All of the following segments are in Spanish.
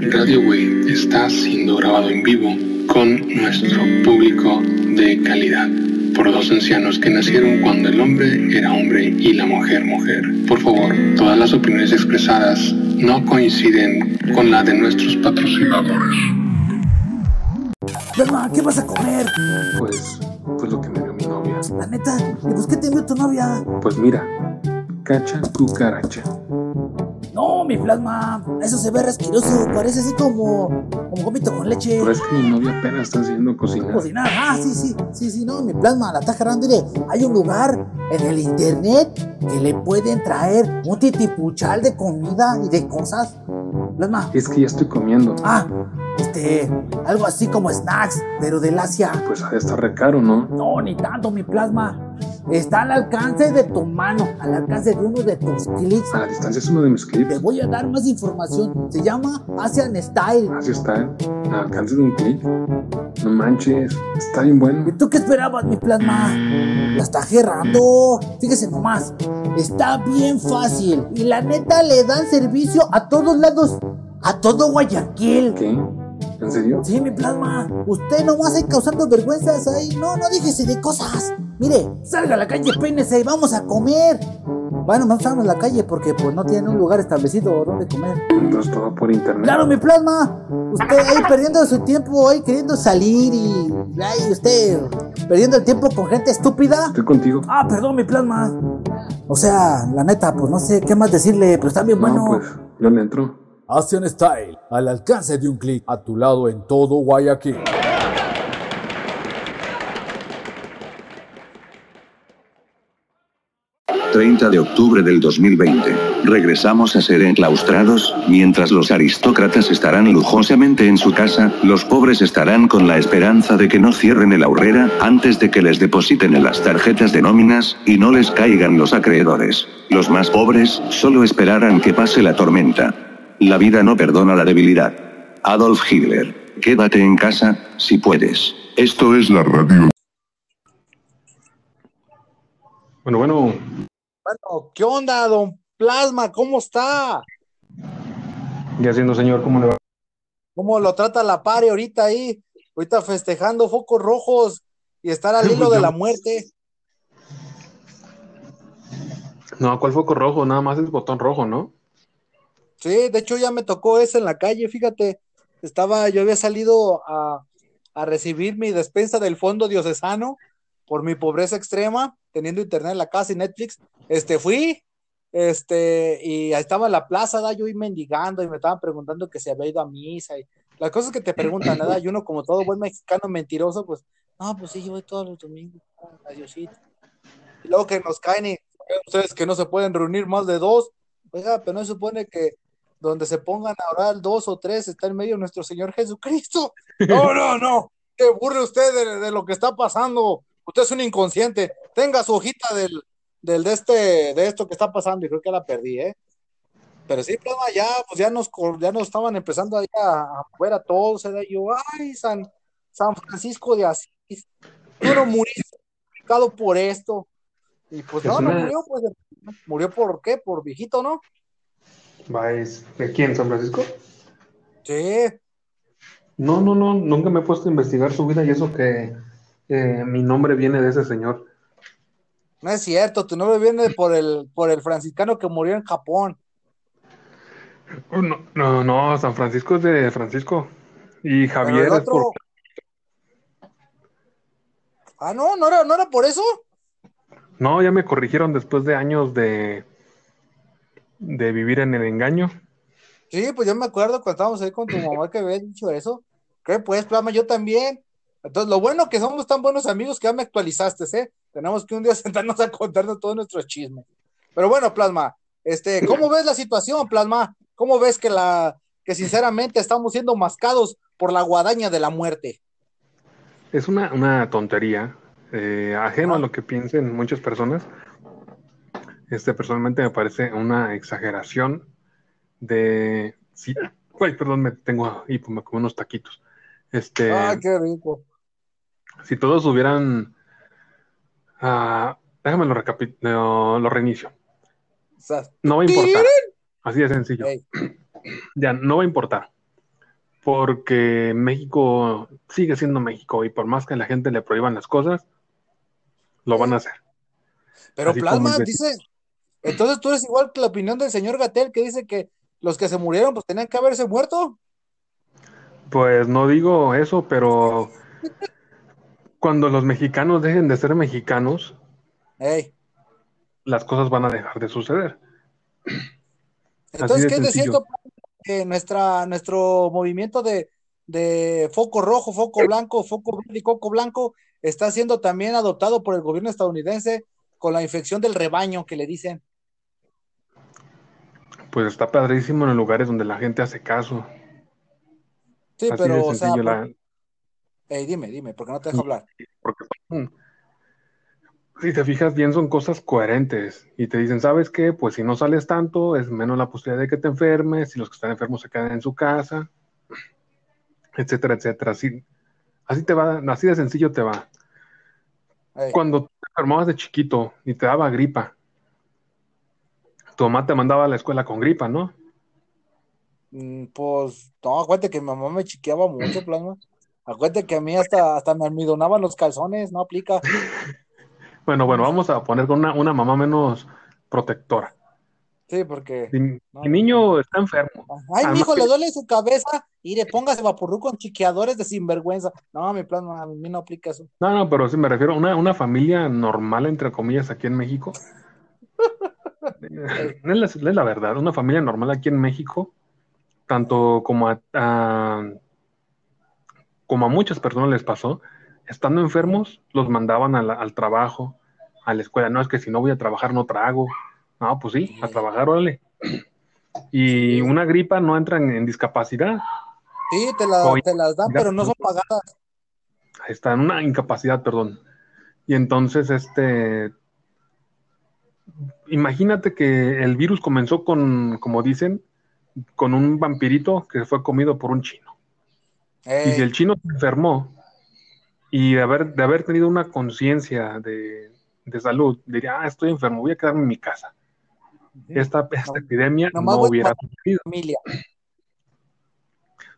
Radio Way está siendo grabado en vivo con nuestro público de calidad por dos ancianos que nacieron cuando el hombre era hombre y la mujer mujer. Por favor, todas las opiniones expresadas no coinciden con la de nuestros patrocinadores. Plasma, ¿qué vas a comer? Pues, pues lo que me dio mi novia. La neta, ¿y pues qué te envió tu novia? Pues mira, cacha cucaracha. Mi plasma, eso se ve resquiroso, parece así como, como gomito con leche. Pero es que mi novia apenas está haciendo cocinar. Cocinar, ah, sí, sí, sí, sí, no, mi plasma, la está agarrando, hay un lugar en el internet que le pueden traer un titipuchal de comida y de cosas. Plasma, Es que ya estoy comiendo. ah, este, algo así como snacks, pero del Asia. Pues ha de estar re caro, ¿no? No, ni tanto, mi plasma. Está al alcance de tu mano, al alcance de uno de tus clics. A la distancia es uno de mis Te clips. voy a dar más información. Se llama Asian Style. Así está, al alcance de un clic. No manches, está bien ¿Y bueno. tú qué esperabas, mi plasma? La está gerrando. Fíjese nomás. Está bien fácil. Y la neta le dan servicio a todos lados. A todo Guayaquil. ¿Qué? ¿En serio? Sí, mi plasma. Usted nomás ahí causando vergüenzas ahí. No, no déjese de cosas. Mire, salga a la calle, peínese y vamos a comer. Bueno, no estamos en la calle porque pues no tiene un lugar establecido donde comer. Entonces todo por internet. Claro, mi plasma. Usted ahí perdiendo su tiempo, ahí queriendo salir y. Ay, usted perdiendo el tiempo con gente estúpida. Estoy contigo. Ah, perdón, mi plasma. O sea, la neta, pues no sé qué más decirle, pero está bien bueno. No, pues yo le entro. Asian Style, al alcance de un clic, a tu lado en todo Guayaquil. 30 de octubre del 2020. Regresamos a ser enclaustrados, mientras los aristócratas estarán lujosamente en su casa, los pobres estarán con la esperanza de que no cierren el aurrera, antes de que les depositen en las tarjetas de nóminas, y no les caigan los acreedores. Los más pobres, solo esperarán que pase la tormenta. La vida no perdona la debilidad. Adolf Hitler. Quédate en casa, si puedes. Esto es la radio. Bueno, bueno, Bueno, ¿qué onda, don Plasma? ¿Cómo está? ya siendo señor, ¿cómo le va? ¿Cómo lo trata la pare ahorita ahí? Ahorita festejando focos rojos y estar al hilo de la muerte. No, ¿cuál foco rojo? Nada más es botón rojo, ¿no? Sí, de hecho ya me tocó ese en la calle, fíjate. Estaba, yo había salido a, a recibir mi despensa del fondo diocesano por mi pobreza extrema, teniendo internet en la casa y Netflix. Este, fui, este, y ahí estaba en la plaza, da, yo iba mendigando y me estaban preguntando que se había ido a misa y las cosas que te preguntan, nada, y uno como todo buen mexicano mentiroso, pues, no, pues sí, yo voy todos los domingos a Diosito. Y luego que nos caen y ustedes que no se pueden reunir más de dos, oiga, pero no se supone que donde se pongan a orar dos o tres está en medio nuestro Señor Jesucristo. No, no, no, que burle usted de, de lo que está pasando. Usted es un inconsciente. Tenga su hojita del, del de este, de esto que está pasando, y creo que la perdí, ¿eh? Pero sí, pues, ya, pues ya nos, ya nos estaban empezando ahí a, a mover a todos, ¿eh? Yo, ay, San, San Francisco de Asís, tú no muriste por esto. Y pues Es no, no murió, pues murió por qué, por viejito, ¿no? ¿Vais de quién, San Francisco? Sí, No, no, no, nunca me he puesto a investigar su vida y eso que eh, mi nombre viene de ese señor. no es cierto, tu nombre viene por el, por el franciscano que murió en Japón. Oh, No, no, no, San Francisco es de Francisco. Y Javier es por... Ah, no, no era, no era por eso. No, ya me corrigieron después de años de, de vivir en el engaño. Sí, pues yo me acuerdo cuando estábamos ahí con tu mamá que habías dicho eso. ¿Qué pues, Plama? Yo también. Entonces, lo bueno que somos tan buenos amigos que ya me actualizaste, ¿eh? Tenemos que un día sentarnos a contarnos todos nuestros chismes. Pero bueno, Plasma, este, ¿cómo ves la situación, Plasma? ¿Cómo ves que la, que sinceramente estamos siendo mascados por la guadaña de la muerte? Es una, una tontería, eh, ajeno a lo que piensen muchas personas. Este, personalmente me parece una exageración de... Sí, ay, perdón, me tengo ahí, me como unos taquitos. Este, Ay, qué rico. si todos hubieran... ah, déjame lo, recapi- lo, reinicio. No va a importar. Así de sencillo. Ya, no va a importar. porque México sigue siendo México y por más que a la gente le prohíban las cosas, lo van a hacer. Pero Así Plasma dice, entonces tú eres igual que la opinión del señor Gatel que dice que los que se murieron pues tenían que haberse muerto. Pues no digo eso, pero cuando los mexicanos dejen de ser mexicanos, Ey, las cosas van a dejar de suceder. Entonces, de ¿qué es cierto que nuestra, nuestro movimiento de, de foco rojo, foco blanco, foco verde y coco blanco está siendo también adoptado por el gobierno estadounidense con la infección del rebaño que le dicen? Pues está padrísimo en los lugares donde la gente hace caso. Sí, Así pero, o sea, sencillo. por- la- ey, dime, dime, porque no te dejo hablar. porque son- si te fijas bien, son cosas coherentes. Y te dicen, ¿sabes qué? Pues si no sales tanto, es menos la posibilidad de que te enfermes, si los que están enfermos se quedan en su casa, etcétera, etcétera. Así, así te va, así de sencillo te va. Cuando te enfermabas de chiquito y te daba gripa, tu mamá te mandaba a la escuela con gripa, ¿no? mm, pues, no, acuérdate que mi mamá me chiqueaba mucho, plasma. Acuérdate que a mí hasta, hasta me almidonaban los calzones, no aplica. Bueno, bueno, vamos a poner con una, una mamá menos protectora. Sí, porque. No. mi niño está enfermo, Ay, Además mijo, que- le duele su cabeza y le póngase vaporru con chiqueadores de sinvergüenza. No, mi plan, a mí no aplica eso. No, no, pero sí me refiero a una, una familia normal, entre comillas, aquí en México. es, la, es la verdad, una familia normal aquí en México, tanto como a, a- como a muchas personas les pasó, estando enfermos, los mandaban la- al trabajo, a la escuela. No, es que si no voy a trabajar no trago. No, pues sí, a trabajar, órale. Y una gripa no entra en, en discapacidad. Sí, te, la- te las dan, pero no son pagadas. Ahí está, en una incapacidad, perdón. Y entonces, este, imagínate que el virus comenzó con, como dicen, con un vampirito que fue comido por un chino. Y si el chino se enfermó y de haber, de haber tenido una conciencia de, de salud, diría, ah, estoy enfermo, voy a quedarme en mi casa. Esta, esta No- epidemia no hubiera sucedido. familia.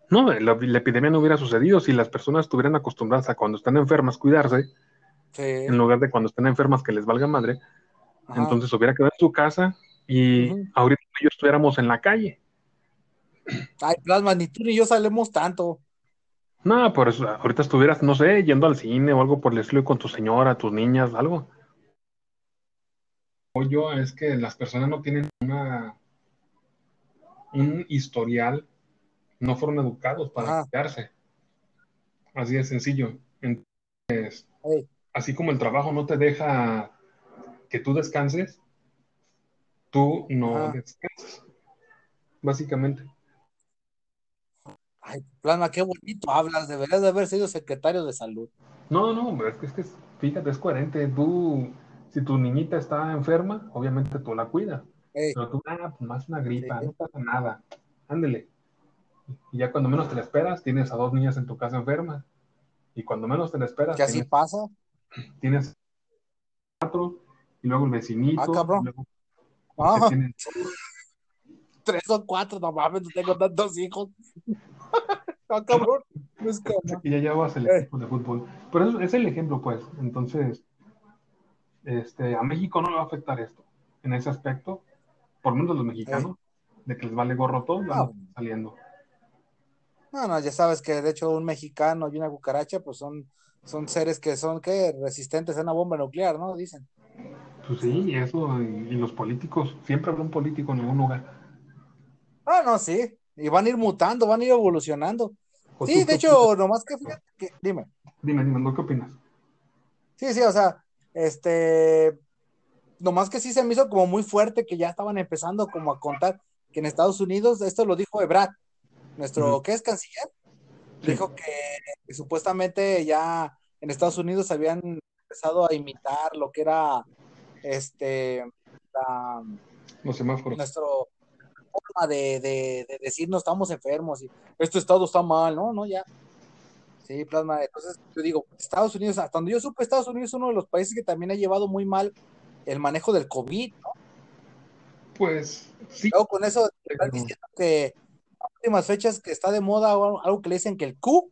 No, la, la epidemia no hubiera sucedido si las personas estuvieran acostumbradas a cuando están enfermas cuidarse, Sí. en lugar de cuando estén enfermas que les valga madre. Ajá. Entonces hubiera quedado en su casa y ahorita yo estuviéramos en la calle. Ay, plasma, ni tú ni yo salemos tanto. No, por eso ahorita estuvieras, no sé, yendo al cine o algo por el estilo con tu señora, tus niñas, algo. Yo es que las personas no tienen una un historial, no fueron educados para Ajá. cuidarse. Así de sencillo. Entonces, así como el trabajo no te deja que tú descanses, tú no Ajá. descansas. Básicamente. Ay, plasma, qué bonito hablas. Deberías de haber sido secretario de salud. No, no, pero es que, es que fíjate, es coherente. Tú, si tu niñita está enferma, obviamente tú la cuidas. Pero tú, ah, pues más una gripa, Sí. no pasa nada. Ándele. Y ya cuando menos te la esperas, tienes a dos niñas en tu casa enfermas. Y cuando menos te la esperas, que así tienes, pasa. tienes cuatro, y luego el vecinito, Ah, cabrón. luego Ah, tienen- tres o cuatro, no mames, no tengo tantos hijos. Ah, cabrón. No es no. y ya llevas el Eh. equipo de fútbol. Pero eso es el ejemplo, pues. Entonces, este, a México no le va a afectar esto. En ese aspecto, por lo menos los mexicanos, de que les vale gorro todo, estar saliendo. No, no, ya sabes que de hecho un mexicano y una cucaracha, pues son, son seres que son, ¿qué? Resistentes a una bomba nuclear, ¿no? Dicen. Pues sí, y eso, y, y los políticos, siempre habrá un político en algún lugar. Ah, no, sí. Y van a ir mutando, van a ir evolucionando. ¿O Sí, tú de hecho, nomás que fíjate que, dime. Dime, dime, ¿no? ¿qué opinas? Sí, sí, o sea, este, nomás que sí se me hizo como muy fuerte que ya estaban empezando como a contar que en Estados Unidos, esto lo dijo Ebrard, nuestro, Ujú. ¿qué es canciller? Sí. Dijo que, que supuestamente ya en Estados Unidos habían empezado a imitar lo que era, este, la, Los semáforos. nuestro forma de, de, de decir no estamos enfermos y este estado está mal, no, no, ya. Sí, plasma. Entonces, yo digo, Estados Unidos, hasta donde yo supe, Estados Unidos es uno de los países que también ha llevado muy mal el manejo del COVID, ¿no? Pues sí, Luego con eso, están diciendo que últimas fechas que está de moda algo que le dicen que el Q,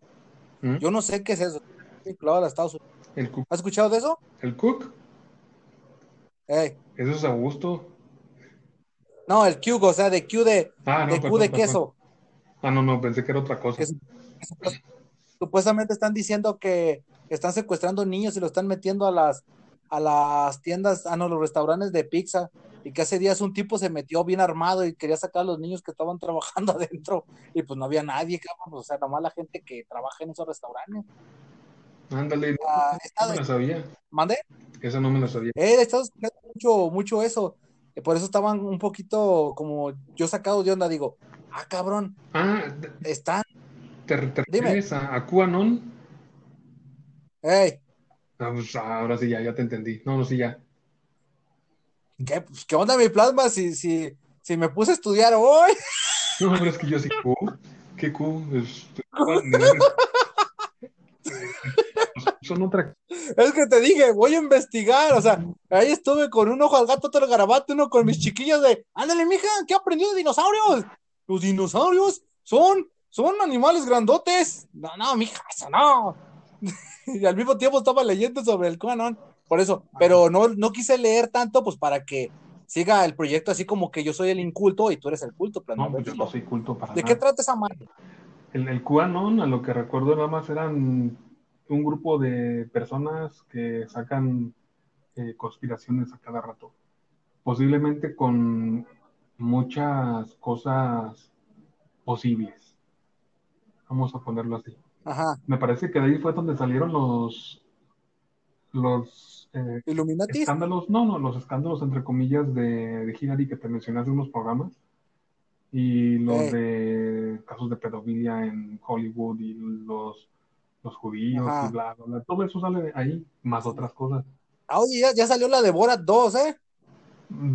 ¿Mm? yo no sé qué es eso. Vinculado a Estados Unidos. El cook. ¿Has escuchado de eso? El cook. Ey, Eso es Augusto. No, el Q, o sea, de Q de, Ah, no, de Q perdón, de perdón. queso. Ah, no, no, pensé que era otra cosa. Supuestamente están diciendo que están secuestrando niños y lo están metiendo a las a las tiendas, a no, los restaurantes de pizza y que hace días un tipo se metió bien armado y quería sacar a los niños que estaban trabajando adentro y pues no había nadie, cabrón, o sea, nomás la gente que trabaja en esos restaurantes. Ándale, no, Ah, no me la sabía. ¿Mandé? Esa no me la sabía. Eh, he estado escuchando mucho, mucho eso. Eh, Por eso estaban un poquito como yo sacado de onda, digo, ah, cabrón, Ah, están, ¿te, te Dime. refieres a, a QAnon? hey, Ah, pues, ahora sí, ya, ya te entendí. No, no, sí, ya. ¿qué, pues, ¿qué onda mi plasma? Si, si, si me puse a estudiar hoy, No, pero es que yo sí, Q. ¿Qué Q? Es- Son otra. es que te dije, voy a investigar, o sea, ahí estuve con un ojo al gato, otro al garabato, uno con mis chiquillos de, ándale, mija, ¿qué aprendió de dinosaurios? Los dinosaurios son, son animales grandotes. No, no, mija, eso no. y al mismo tiempo estaba leyendo sobre el QAnon, por eso, pero no, no quise leer tanto, pues para que siga el proyecto así como que yo soy el inculto y tú eres el culto, plan. No, pues yo no soy culto para ¿De nada. qué trata esa madre? El, el QAnon, a lo que recuerdo, nada más eran un grupo de personas que sacan eh, conspiraciones a cada rato. Posiblemente con muchas cosas posibles. Vamos a ponerlo así. Ajá, Me parece que de ahí fue donde salieron los los eh, Illuminati. escándalos, no, no, los escándalos entre comillas de, de Hillary que te mencioné hace unos programas y los Eh. de casos de pedofilia en Hollywood y los, los judíos Ajá. y bla, bla, bla. Todo eso sale de ahí, más otras cosas. Ah, oye, ya, ya salió la de Borat 2, ¿eh?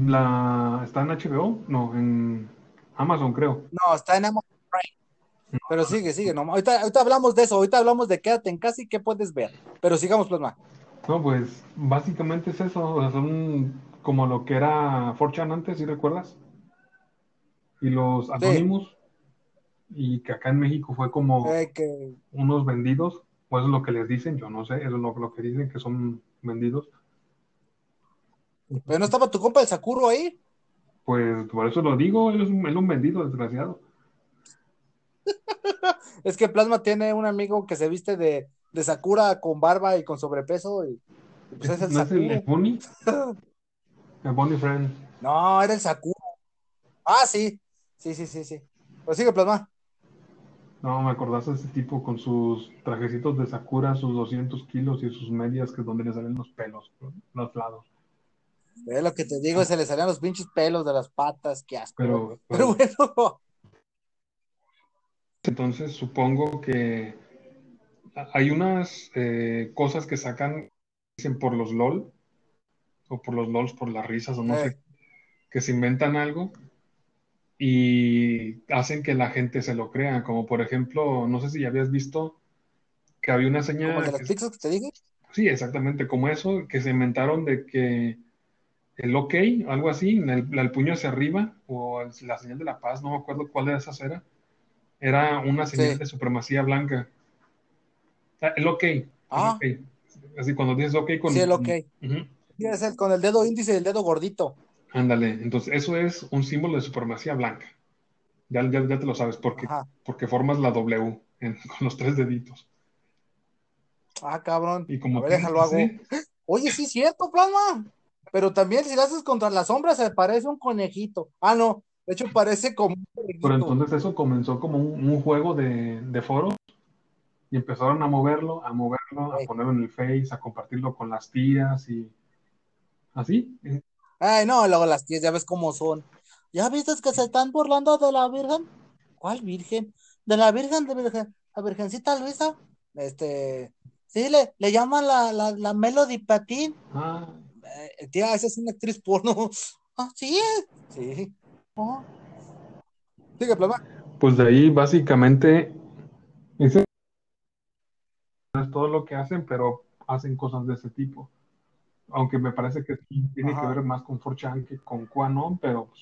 La, ¿Está en HBO? No, en Amazon creo. No, está en Amazon Prime. Pero sigue, sigue. No, ahorita, ahorita hablamos de eso. Ahorita hablamos de quédate en casa y qué puedes ver. Pero sigamos, plasma. No, pues básicamente es eso, o sea, son como lo que era 4chan antes, ¿sí recuerdas? Y los anónimos, y que acá en México fue como que, unos vendidos, o eso es lo que les dicen, yo no sé, eso es lo, lo que dicen que son vendidos, pero no estaba tu compa el Sakuro ahí. pues por eso lo digo, él es un, él un vendido, desgraciado. Es que Plasma tiene un amigo que se viste de, de Sakura con barba y con sobrepeso. Y, y pues es el ¿No es el, el. Bunny? El Bunny Friend. No, era el Sakuro. Ah, sí. Sí, sí, sí, sí. Pues sigue, Plasma. No, me acordaste de ese tipo con sus trajecitos de Sakura, sus 200 kilos y sus medias, que es donde le salen los pelos, los lados. Es lo que te digo, se le salían los pinches pelos de las patas. Qué asco. Pero, Pero bueno. Entonces supongo que hay unas eh, cosas que sacan, dicen por los LOL, o por los LOLs, por las risas, o no Eh. sé, que se inventan algo y hacen que la gente se lo crea. Como por ejemplo, no sé si ya habías visto que había una Como el señal, de las que- pizzas que te dije. sí, exactamente como eso, que se inventaron de que el OK, algo así, el, el puño hacia arriba, o el- la señal de la paz, no me acuerdo cuál de esas era, era una señal Sí. de supremacía blanca. Ah, El OK, el Ah. OK. Así cuando dices OK con... Sí, el OK. Sí, es el con el dedo índice y el dedo gordito. Ándale, entonces eso es un símbolo de supremacía blanca. Ya, ya, ya te lo sabes, porque, Ajá. porque formas la W en- con los tres deditos. Ah, cabrón. Y como A ver, déjalo hago. Oye, sí, es cierto, plasma. Pero también si lo haces contra la sombra se parece un conejito. Ah, no. De hecho, parece como un conejito. Pero entonces eso comenzó como un, un juego de, de foros y empezaron a moverlo, a moverlo, a ponerlo en el Face, a compartirlo con las tías y así. Ay, no, luego las tías ya ves cómo son. ¿Ya viste que se están burlando de la Virgen? ¿Cuál Virgen? De la Virgen, de Virgen, la Virgencita Luisa. Este, sí, le, le llaman la, la, la Melody Patín. Ah, Eh, tía, esa es una actriz porno. Ah, sí, sí. Oh. Sigue, plasma. pues de ahí básicamente ese es todo lo que hacen, pero hacen cosas de ese tipo. Aunque me parece que sí tiene que ver más con 4chan que con QAnon, pero pues,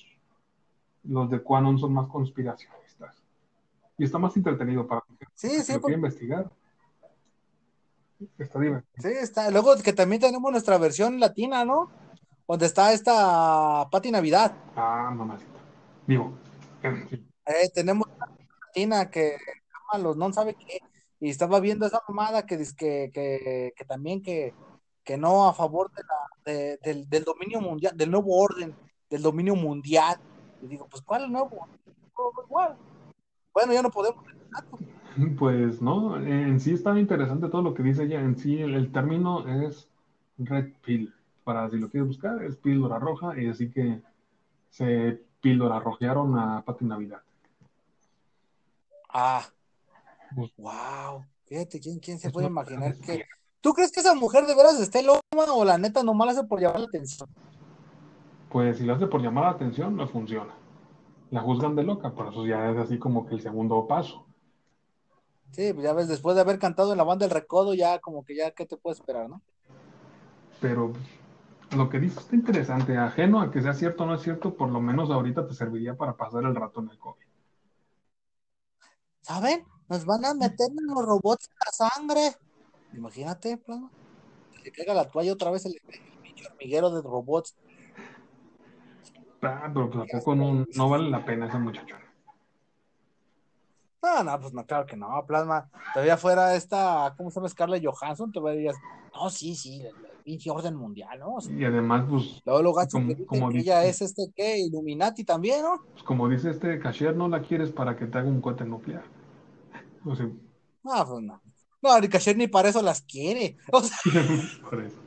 los de QAnon son más conspiracionistas. Y está más entretenido para Sí, que sí, lo por- investigar. Está divertido. sí, está. Luego que también tenemos nuestra versión latina, ¿no? Donde está esta Pati Navidad. Ah, mamacita. Digo, eh, sí. Eh, tenemos una latina que los no sabe qué. Y estaba viendo esa mamada que dice que, que, que también que, que no a favor de la, de- del, del dominio mundial, del nuevo orden, del dominio mundial. Y digo, pues, ¿cuál es el nuevo? Igual. Bueno, ya no podemos. Pues no, en sí está interesante todo lo que dice ella. En sí, el, el término es red pill. Para si lo quieres buscar, es píldora roja. Y así que se píldora rojearon a Pati Navidad. Ah, Pues- wow. Fíjate, ¿quién, quién se Es puede imaginar que. ¿Tú crees que esa mujer de veras esté loca o la neta nomás la hace por llamar la atención? Pues si lo hace por llamar la atención, no funciona. La juzgan de loca, por eso ya es así como que el segundo paso. Sí, pues ya ves, después de haber cantado en la banda del Recodo, ya como que ya, ¿qué te puede esperar, no? Pero lo que dice está interesante. Ajeno a que sea cierto o no es cierto, por lo menos ahorita te serviría para pasar el rato en el COVID. ¿Saben? Nos van a meter en los robots la sangre. Imagínate, plano. Que le caiga la toalla otra vez el, el pinche hormiguero de robots. Ah, pero pues, ¿a poco no, no vale la pena ese muchacho? No, no, pues no, claro que no, plasma. Todavía fuera esta, ¿cómo se llama? Scarlett Johansson, te dirías, no, sí, sí, pinche orden mundial, ¿no? O sea, Y además, pues, luego lo gacho Como- dice como que dice- ella es este, ¿qué? Illuminati también, ¿no? pues, como dice este cashier, no la quieres para que te haga un cohete nuclear. O sea, No, pues no. No, ni ni para eso las quiere. O sea, por eso.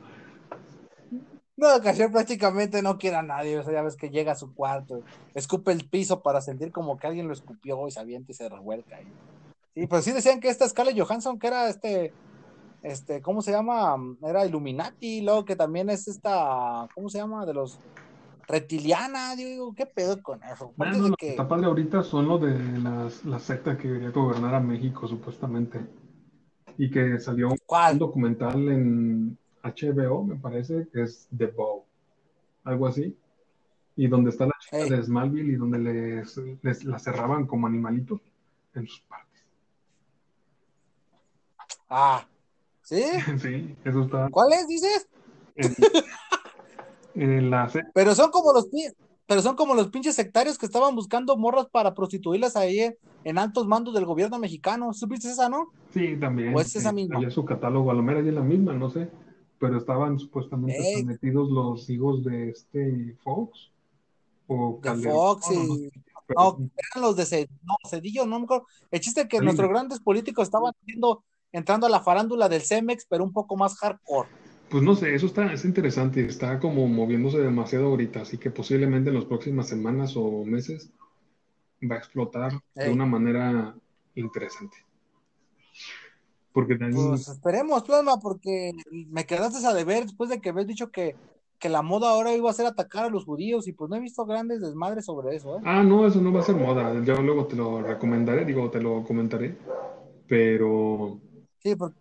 no, Casher prácticamente no quiere a nadie. O sea, ya ves que llega a su cuarto, escupe el piso para sentir como que alguien lo escupió y se avienta y se revuelca. ahí. Sí, pues sí decían que esta Scarlett Johansson, que era este, este, ¿cómo se llama? Era Illuminati, luego que también es esta, ¿cómo se llama? De los reptiliana, digo, ¿qué pedo con eso? Bueno, lo que que, está padre ahorita son lo de las, la secta que quería gobernar a México, supuestamente. Y que salió un documental en HBO, me parece, que es The Bow, algo así. Y donde está la chica Ey. de Smallville y donde les, les la cerraban como animalitos en sus partes. Ah, ¿sí? Sí, eso está ¿Cuál es, dices? en, en la Pero son como los pero son como los pinches sectarios que estaban buscando morras para prostituirlas ahí en altos mandos del gobierno mexicano. ¿Supiste esa, no? Sí, también. ¿O es esa eh, misma? había su catálogo, a lo mejor es la misma, no sé. Pero estaban supuestamente Ey. metidos los hijos de este Fox. O De no, no y sé, pero- no, eran los de Ced- no, Cedillo, no me acuerdo. El chiste es que nuestros grandes políticos estaban haciendo, entrando a la farándula del Cemex, pero un poco más hardcore. Pues no sé, eso está, está interesante, está como moviéndose demasiado ahorita, así que posiblemente en las próximas semanas o meses va a explotar de una manera interesante. Porque también, Pues esperemos, plasma, porque me quedaste a deber después de que habías dicho que, que la moda ahora iba a ser atacar a los judíos y pues no he visto grandes desmadres sobre eso, ¿eh? ah, no, eso no va a ser moda, yo luego te lo recomendaré, digo, te lo comentaré, pero Sí, porque,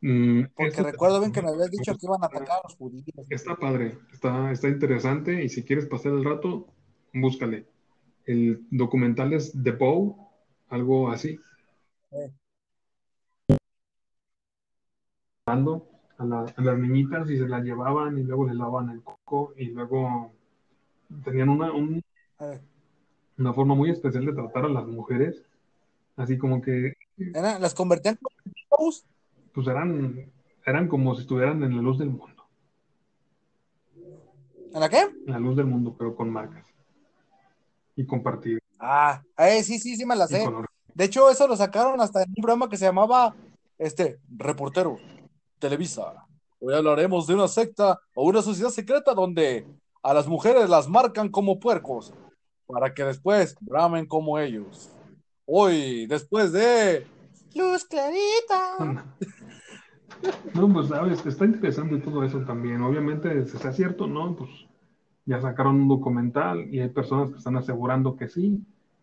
mm, porque esto- recuerdo bien que me habías dicho que iban a atacar a los judíos. Está padre, está, está interesante y si quieres pasar el rato, búscale. El documental es The Bow, algo así. Eh. Dando A, la- a las niñitas y se las llevaban y luego les lavaban el coco y luego tenían una, un- una forma muy especial de tratar a las mujeres. Así como que eran- las convertían en shows. pues eran, eran como si estuvieran en la luz del mundo. ¿En la qué? En la luz del mundo, pero con marcas. Y compartido. Ah, eh, sí, sí, sí me la Y sé. De hecho, eso lo sacaron hasta en un programa que se llamaba este Reportero Televisa. Hoy hablaremos de una secta o una sociedad secreta donde a las mujeres las marcan como puercos para que después bramen como ellos. Hoy, después de Luz Clarita. No, pues sabes, está interesante todo eso también. Obviamente, si está cierto, ¿no? Pues ya sacaron un documental y hay personas que están asegurando que sí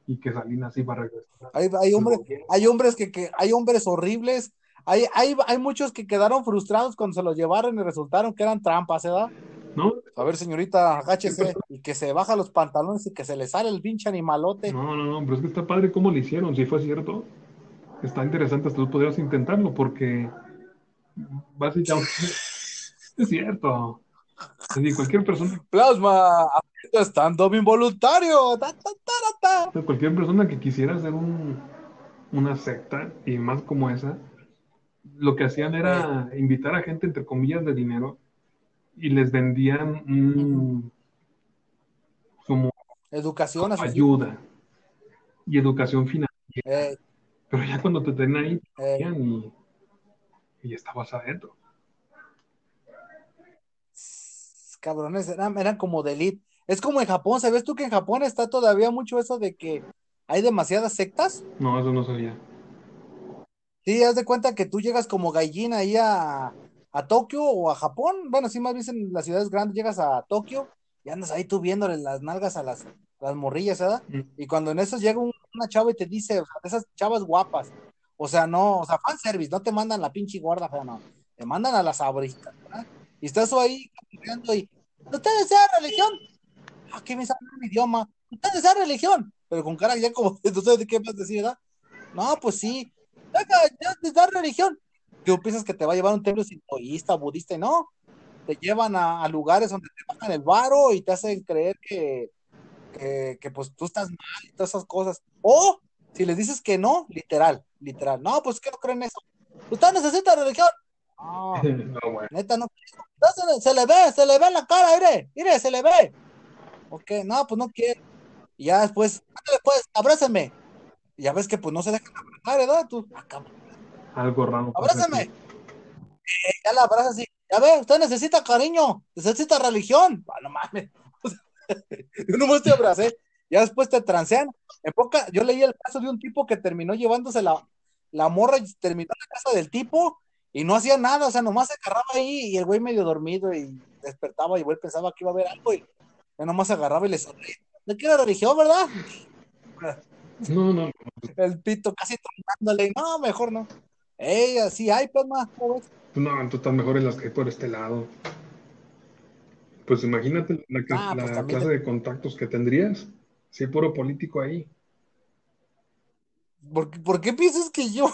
y que Salinas iba a regresar. Hay, hay hombres, hay hombres que, que- hay hombres horribles. Hay, hay, hay muchos que quedaron frustrados cuando se los llevaron y resultaron que eran trampas, ¿verdad? ¿no? A ver, señorita, agáchese y que se baja los pantalones y que se le sale el pinche animalote. No, no, no, pero es que está padre cómo lo hicieron, si fue cierto. Está interesante, hasta tú podrías intentarlo, porque básicamente es cierto. Decir, cualquier persona, Plasma, estando involuntario. Ta, ta, ta, ta. cualquier persona que quisiera hacer un, una secta, y más como esa, lo que hacían era invitar a gente, entre comillas, de dinero, y les vendían como Educación, ayuda y educación financiera. Eh, Pero ya cuando te tenían ahí, eh, y, y estabas adentro. cabrones, eran, eran como de elite. Es como en Japón, ¿sabes tú que en Japón está todavía mucho eso de que hay demasiadas sectas? No, eso no sabía. Sí, haz de cuenta que tú llegas como gallina ahí a, a Tokio o a Japón. Bueno, sí, más bien en las ciudades grandes llegas a Tokio y andas ahí tú viéndole las nalgas a las, las morrillas, ¿verdad? Mm. Y cuando en eso llega un- una chava y te dice, o sea, esas chavas guapas, o sea, no, o sea, fanservice, no te mandan la pinche guarda, fea, no, te mandan a las sabritas, ¿verdad? Y estás ahí caminando y, ¿usted desea religión? Ah, ¿qué me sabe un idioma? ¿Usted desea religión? Pero con cara ya como, de qué vas a decir, ¿verdad? No, pues sí, ya desea religión. Tú piensas que te va a llevar a un templo sintoísta, budista, y no, te llevan a, a lugares donde te bajan el varo y te hacen creer que, que, que, pues tú estás mal y todas esas cosas. O si les dices que no, literal, literal. No, pues que no creen eso. ¿Usted necesita religión? No, no, bueno. neta, no. Se, le- se le ve, se le ve en la cara, mire, mire, se le ve. Ok, no, pues no quiere. Y ya después, ándale pues, abrázame. Ya ves que pues no se dejan abrazar, ¿verdad? Tú, ah, Algo raro. abrázame. Eh, ya la abrazas así. Ya ve, usted necesita cariño, necesita religión. Ah, no mames. Yo nomás te abracé. Ya después te transean. En poca, yo leí el caso de un tipo que terminó llevándose la, la morra y terminó en la casa del tipo y no hacía nada, o sea, nomás se agarraba ahí y el güey medio dormido y despertaba y el güey pensaba que iba a haber algo y nomás se agarraba y le sonreía. ¿De qué era religión, verdad? No, no, El pito casi tronándole. No, mejor no. Ey, así hay, pues, más. ¿cómo ves? no, tú estás mejor en las que hay por este lado. Pues imagínate la, Ah, pues la clase te- de contactos que tendrías. Si hay puro político ahí. ¿Por, qué- por qué piensas que yo?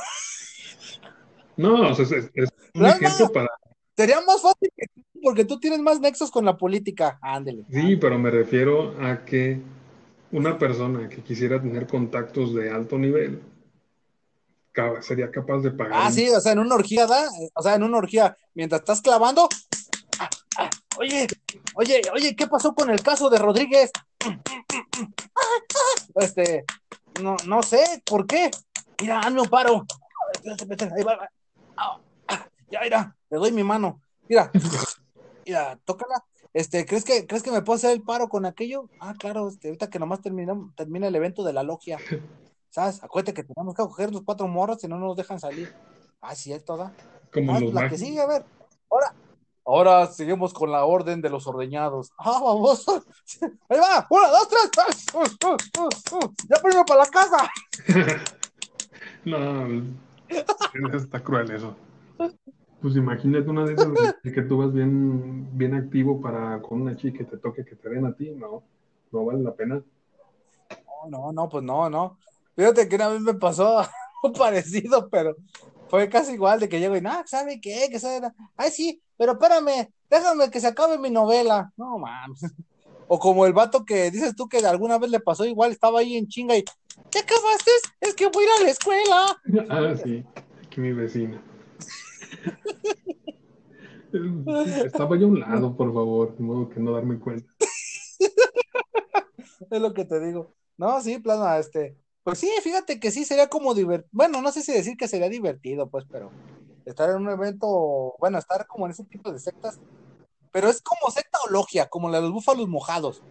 No, o sea, es, un No, ejemplo no. para. Sería más fácil que tú, porque tú tienes más nexos con la política. Ándele. Sí, pero me refiero a que una persona que quisiera tener contactos de alto nivel sería capaz de pagar. Ah, sí, o sea, en una orgía, ¿da? O sea, en una orgía, mientras estás clavando. ah, ah, Oye, oye, oye, ¿qué pasó con el caso de Rodríguez? Este, no, no sé, ¿por qué? Mira, hazme un paro. Espérate, espérate, ahí va, va. Ah, ah, Ya, mira, le doy mi mano. Mira, mira, tócala. Este, ¿crees que, ¿crees que me puedo hacer el paro con aquello? Ah, claro, este, ahorita que nomás termina, termina el evento de la logia. ¿Sabes? Acuérdate que tenemos que coger los cuatro morros si no nos dejan salir. Ah, cierto, ¿da? como Ah, los la que sigue, a ver. Ahora, ahora seguimos con la orden de los ordeñados. Ah, vamos. Ahí va. Una, dos, tres. Uh, uh, uh. Ya primero para la casa. No, está cruel eso. Pues imagínate una de esas de- que tú vas bien, bien activo para con una chica y te toque que te den a ti, no, no vale la pena. No, no, no, pues no, no. Fíjate que una vez me pasó parecido, pero fue casi igual de que llego y, no, ¿sabe qué? Que sabe? Ay, sí, pero espérame, déjame que se acabe mi novela. No, mames. O como el vato que dices tú que alguna vez le pasó igual, estaba ahí en chinga y, ¿ya acabaste? Es que voy a ir a la escuela. Ah, sí, aquí mi vecina. Estaba yo a un lado, por favor, de modo que no darme cuenta. Es lo que te digo. No, sí, plasma, este. Pues sí, fíjate que sí sería como divertido. Bueno, no sé si decir que sería divertido, pues, pero estar en un evento, bueno, estar como en ese tipo de sectas, pero es como secta o logia, como la de los búfalos mojados.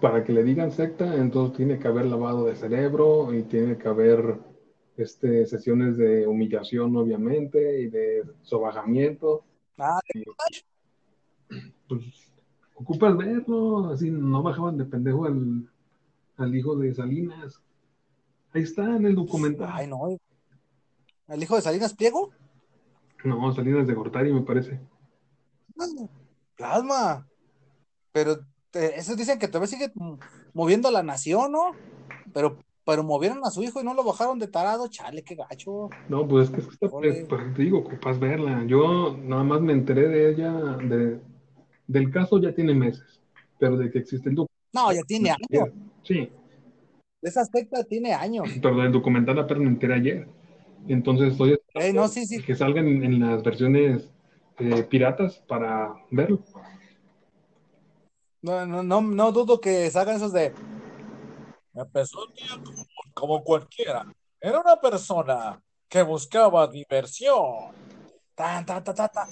Para que le digan secta, entonces tiene que haber lavado de cerebro y tiene que haber este, sesiones de humillación, obviamente, y de sobajamiento. Ah, Pues ocupas verlo, así no bajaban de pendejo al, al hijo de Salinas. Ahí está en el documental. ay, no. ¿El hijo de Salinas Pliego? No, Salinas de Gortari, me parece. Plasma. Pero eh, esos dicen que todavía sigue moviendo la nación, ¿no? Pero, pero movieron a su hijo y no lo bajaron de tarado, chale, qué gacho. No, pues es que, es que está- Órale. pues, te digo, ocupas verla. Yo nada más me enteré de ella, de, del caso ya tiene meses, pero de que existe el documental. No, ya tiene años. Sí, Esa secta tiene años. pero del documental apenas me enteré ayer. Entonces estoy Eh, no, sí, sí. que salgan en, en las versiones eh, piratas para verlo. No, no, no, no dudo que salgan esos de. Empezó un día como, como cualquiera. Era una persona que buscaba diversión. Tan, tan, tan, tan, tan.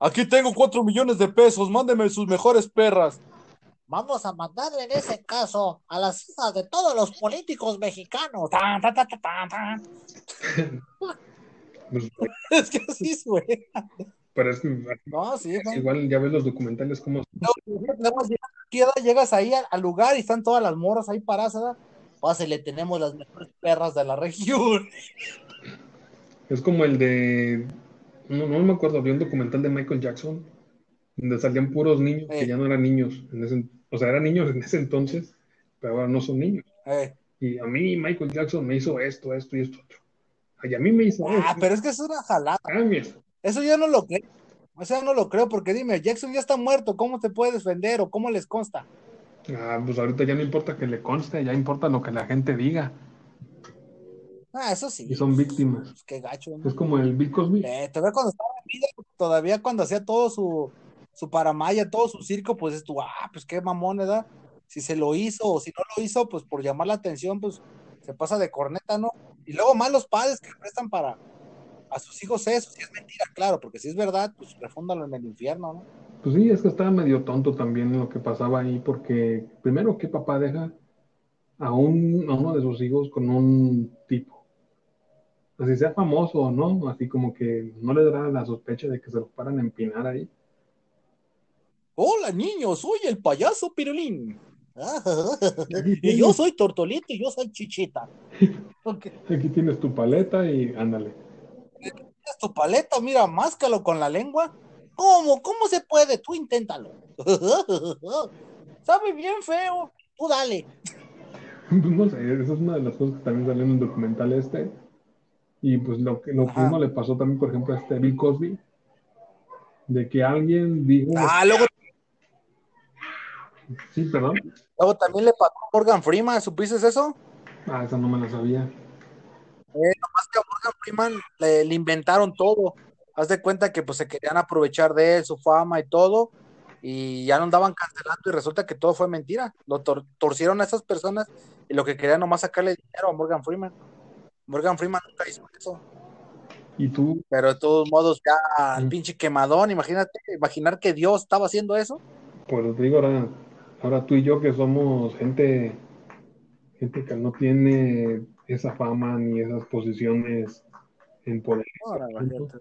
Aquí tengo cuatro millones de pesos, mándeme sus mejores perras. Vamos a mandarle en ese caso a las hijas de todos los políticos mexicanos. Tan, tan, tan, tan, tan, tan. Es que así suena. Pero es que No, sí, igual ya ves los documentales como Luego llegas, ahí al, lugar y están todas las morras ahí paradas. Pásele, tenemos las mejores perras de la región. es como el de no, no me acuerdo, había un documental de Michael Jackson donde salían puros niños que ya no eran niños en ese, o sea, eran niños en ese entonces, pero ahora no son niños. Eh, Y a mí Michael Jackson me hizo esto, esto y esto otro. Ay, a mí me hizo Ah, esto. pero es que es una jalada. Mira. Eso yo no lo creo. O sea, no lo creo porque dime, Jackson ya está muerto, ¿cómo se puede defender o cómo les consta? Ah, pues ahorita ya no importa que le conste, ya importa lo que la gente diga. Ah, eso sí. Y son víctimas. Pues qué gacho, ¿no? Es como el Bill Cosby. Eh, todavía cuando estaba en vida, todavía cuando hacía todo su, su paramaya, todo su circo, pues es tú, ah, pues qué mamón, ¿verdad? Si se lo hizo o si no lo hizo, pues por llamar la atención, pues se pasa de corneta, ¿no? Y luego más los padres que prestan para a sus hijos eso, si es mentira, claro, porque si es verdad, pues refúndalo en el infierno, ¿no? Pues sí, es que estaba medio tonto también lo que pasaba ahí, porque primero que papá deja a, un, a uno de sus hijos con un tipo, así sea famoso o no, así como que no le dará la sospecha de que se lo paran a empinar ahí. Hola niños, soy el payaso Pirulín. y yo soy Tortolito y yo soy Chichita. Aquí tienes tu paleta y ándale. ¿Es tu paleta? Mira, máscalo con la lengua. ¿Cómo? ¿Cómo se puede? Tú inténtalo. Sabe bien feo. Tú dale. Pues no sé, esa es una de las cosas que también salió en el documental este. Y pues lo que lo que uno le pasó también, por ejemplo, a este Bill Cosby, de que alguien dijo, Ah, luego, sí, perdón, luego también le pasó a Morgan Freeman. ¿Supiste eso? ah, esa no me la sabía. Más que a Morgan Freeman le, le inventaron todo. Haz de cuenta que pues se querían aprovechar de él, su fama y todo. Y ya lo andaban cancelando y resulta que todo fue mentira. Lo tor- torcieron a esas personas y lo que querían nomás sacarle dinero a Morgan Freeman. Morgan Freeman nunca hizo eso. Y tú, Pero de todos modos, ya el pinche quemadón, imagínate, imaginar que Dios estaba haciendo eso. pues te digo ahora, ahora tú y yo que somos gente, gente que no tiene esa fama ni esas posiciones en poder. Ahora, imagínate.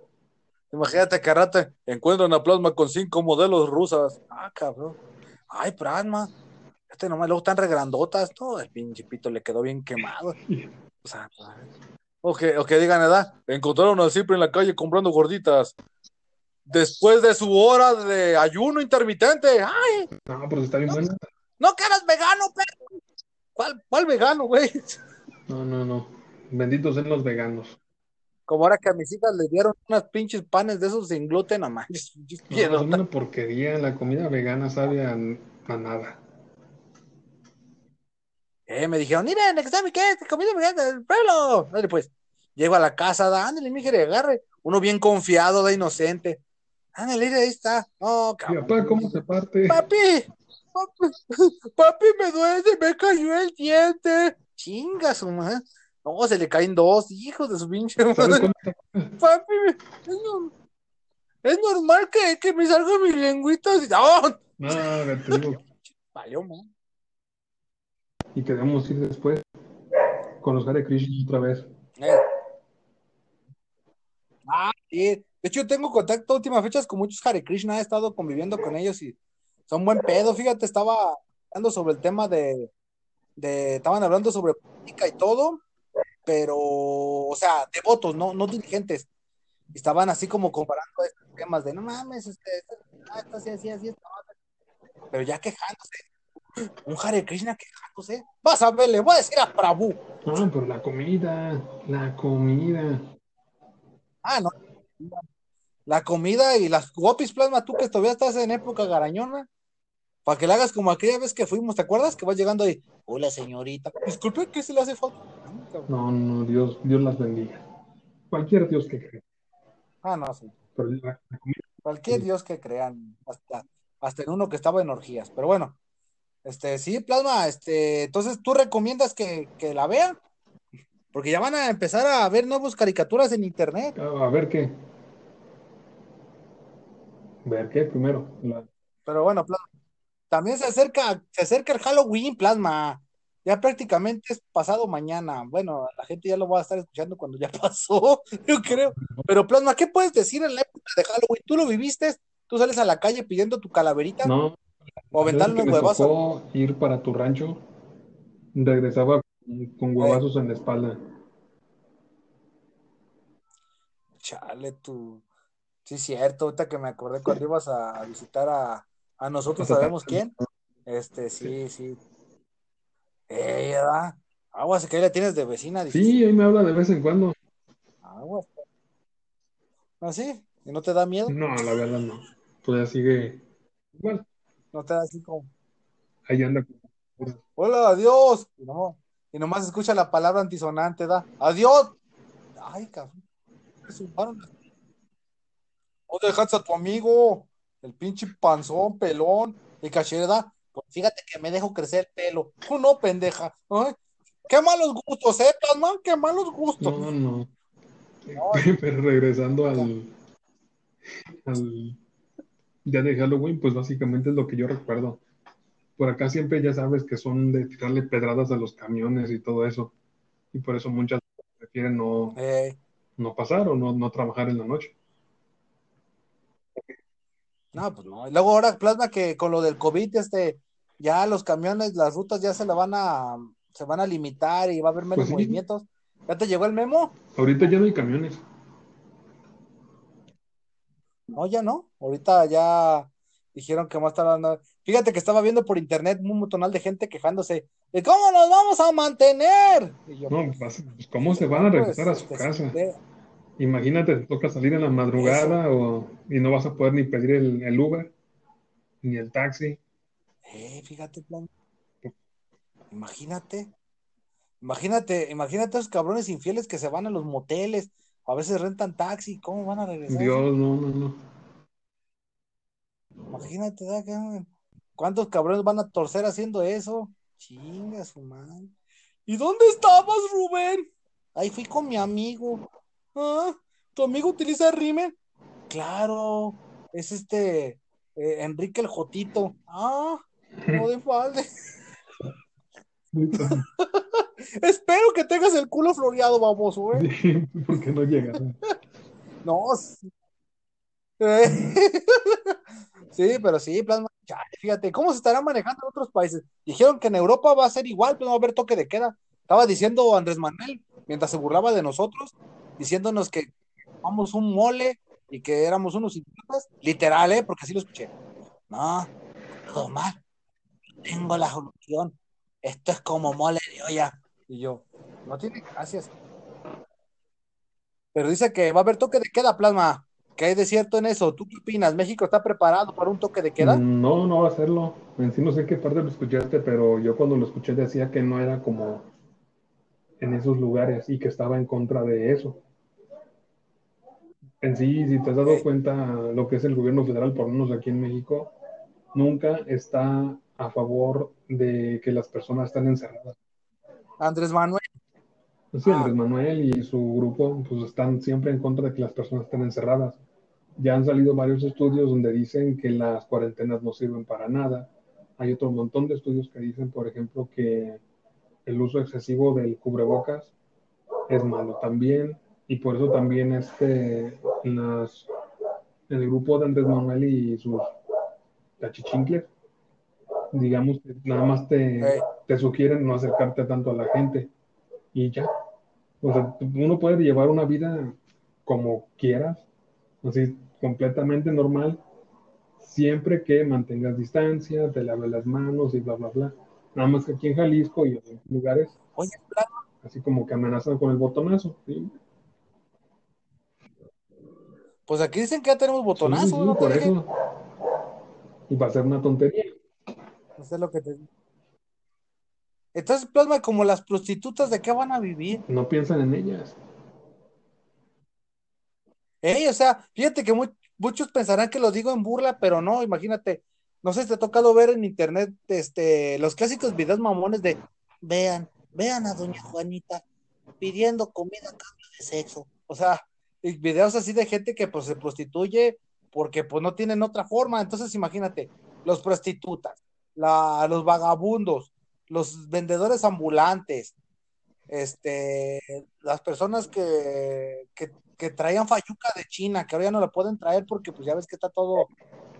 Imagínate que rato encuentran a Plasma con cinco modelos rusas. Ah, cabrón. Ay, Plasma. Este nomás luego están regrandotas. Todo el pinche pito le quedó bien quemado. O sea, o que, o que digan, edad, encontraron a Cipri en la calle comprando gorditas. Después de su hora de ayuno intermitente. ¡Ay! No, pero está bien buena. ¡No que eras vegano, perro! ¿Cuál, cuál vegano, güey? No, no, no. Benditos sean los veganos. Como ahora que a mis hijas les dieron unas pinches panes de esos sin gluten, no manches. pinches No, es una porquería. La comida vegana sabe a, a nada. Eh, me dijeron, miren, sabe qué, comida vegana del pueblo. Dale, pues, llego a la casa, da, ándale, mi hija, agarre. Uno bien confiado, da inocente. Ándale, ahí está. No, Y cabrón. papá, ¿cómo se parte? Papi, papi, papi, me duele, me cayó el diente. Chinga su madre. No, se le caen dos hijos de su pinche ¿Sabes madre. Papi, es, norm- es normal que, que me salga mi lengüita. así. ¡No! No, te digo. Valió, man. Y queremos ir después con los Hare Krishna otra vez. Eh. Ah, sí. De hecho, yo tengo contacto últimas fechas con muchos Hare Krishna, he estado conviviendo con ellos y son buen pedo. Fíjate, estaba hablando sobre el tema de, de estaban hablando sobre política y todo, pero, o sea, devotos, no, no dirigentes. Estaban así como comparando estos temas de no mames, este, este, esto así, así, así, esta otra". pero ya quejándose. Un Hare Krishna quejándose. Vas a ver, le voy a decir a Prabhu. Ah, pero la comida, la comida. Ah, no. La comida y las gopis plasma, tú que todavía estás en época garañona, para que le hagas como aquella vez que fuimos, ¿te acuerdas? Que vas llegando ahí, hola señorita, disculpe, ¿qué se le hace falta? No, no, Dios, Dios las bendiga. Cualquier Dios que crea. Ah, no, sí. Pero la, la comida, Cualquier Dios que crean, hasta, hasta en uno que estaba en orgías. Pero bueno, este, sí, plasma, este, entonces tú recomiendas que, que la vean, porque ya van a empezar a ver nuevas caricaturas en internet. a, a ver qué. Ver qué primero. La- Pero bueno, plasma. También se acerca, se acerca el Halloween, plasma. Ya prácticamente es pasado mañana. Bueno, la gente ya lo va a estar escuchando cuando ya pasó, yo creo. Pero plasma, ¿qué puedes decir en la época de Halloween? ¿Tú lo viviste? ¿Tú sales a la calle pidiendo tu calaverita? no, ¿O aventarle un huevazo? ir para tu rancho, regresaba con, huevazos en la espalda. Chale, tú. Sí, cierto, ahorita que me acordé cuando ibas a visitar a, a nosotros, sabemos quién. Este, sí, sí. Eh, ¿verdad? Aguas, que ahí la tienes de vecina. Sí, ahí me habla de vez en cuando. Aguas. ¿Ah, sí? ¿Y no te da miedo? No, la verdad no. Todavía sigue igual. ¿No te da así como, Ahí anda. hola, adiós? Y, no, y nomás escucha la palabra antisonante, da, adiós. Ay, cabrón. Se zumbaron las- No dejas a tu amigo, el pinche panzón, pelón, y cachera. Pues fíjate que me dejo crecer el pelo. Tú no, pendeja. Ay, qué malos gustos, ¿eh, Plasma? Qué malos gustos. No, no. Pero regresando al, al día de Halloween, pues básicamente es lo que yo recuerdo. Por acá siempre ya sabes que son de tirarle pedradas a los camiones y todo eso. Y por eso muchas prefieren no, Eh, no pasar o no, no trabajar en la noche. No, pues no. Y luego ahora Plasma que con lo del COVID, este, ya los camiones, las rutas ya se la van a, se van a limitar y va a haber menos Pues sí. movimientos. ¿Ya te llegó el memo? Ahorita ya no hay camiones. No, ya no. Ahorita ya dijeron que más tarde. Fíjate que estaba viendo por internet un montonal de gente quejándose de cómo nos vamos a mantener. Y yo, No, pues, pues, ¿cómo se van a regresar a su pues, casa? este, Imagínate, te toca salir en la madrugada o, y no vas a poder ni pedir el, el Uber, ni el taxi. Eh, fíjate, plan. Imagínate. Imagínate, imagínate a esos cabrones infieles que se van a los moteles, a veces rentan taxi, ¿cómo van a regresar? Dios, no, no, no. Imagínate. ¿Cuántos cabrones van a torcer haciendo eso? Chinga su madre. ¿Y dónde estabas, Rubén? Ahí fui con mi amigo. Ah, ¿tu amigo utiliza Rimen? Claro, es este eh, Enrique el Jotito. Ah, no de falde. Espero que tengas el culo floreado, baboso, ¿eh? Sí, ¿por qué no llegaron? No, sí. Sí, pero sí, plasma. Fíjate, ¿cómo se estará manejando en otros países? Dijeron que en Europa va a ser igual, pero no va a haber toque de queda. Estaba diciendo Andrés Manuel, mientras se burlaba de nosotros, diciéndonos que vamos un mole y que éramos unos idiotas. Literal, ¿eh? Porque así lo escuché. No, todo mal. Tengo la solución. Esto es como mole de olla. Y yo, no tiene gracias. Pero dice que va a haber toque de queda, plasma. ¿Qué hay de cierto en eso? ¿Tú qué opinas? ¿México está preparado para un toque de queda? No, no va a hacerlo. En sí no sé qué parte lo escuchaste, pero yo cuando lo escuché decía que no era como en esos lugares y que estaba en contra de eso. En sí, si te has dado Ok. cuenta, lo que es el gobierno federal, por lo menos aquí en México, nunca está a favor de que las personas estén encerradas. Andrés Manuel. Sí, Ah. Andrés Manuel y su grupo pues están siempre en contra de que las personas estén encerradas. Ya han salido varios estudios donde dicen que las cuarentenas no sirven para nada. Hay otro montón de estudios que dicen, por ejemplo, que el uso excesivo del cubrebocas es malo también. Y por eso también este, en las, el grupo de Andrés Manuel y sus tachichincles, digamos que nada más te, te sugieren no acercarte tanto a la gente y ya. O sea, uno puede llevar una vida como quieras, así completamente normal, siempre que mantengas distancia, te laves las manos y bla, bla, bla. Nada más que aquí en Jalisco y en lugares, Oye, así como que amenazan con el botonazo. ¿sí? Pues aquí dicen que ya tenemos botonazo, Sí, sí, ¿no? Por eso. Y va a ser una tontería. Eso es lo que te digo. Entonces, Plasma, como las prostitutas, ¿de qué van a vivir? No piensan en ellas. Ey, o sea, fíjate que mu- muchos pensarán que lo digo en burla, pero no, imagínate. No sé si te ha tocado ver en internet este, los clásicos videos mamones de vean, vean a doña Juanita pidiendo comida a cambio de sexo. O sea, videos así de gente que pues se prostituye porque pues no tienen otra forma. Entonces, imagínate, los prostitutas, la, los vagabundos, los vendedores ambulantes, este, las personas que, que, que traían fayuca de China, que ahora ya no la pueden traer porque pues ya ves que está todo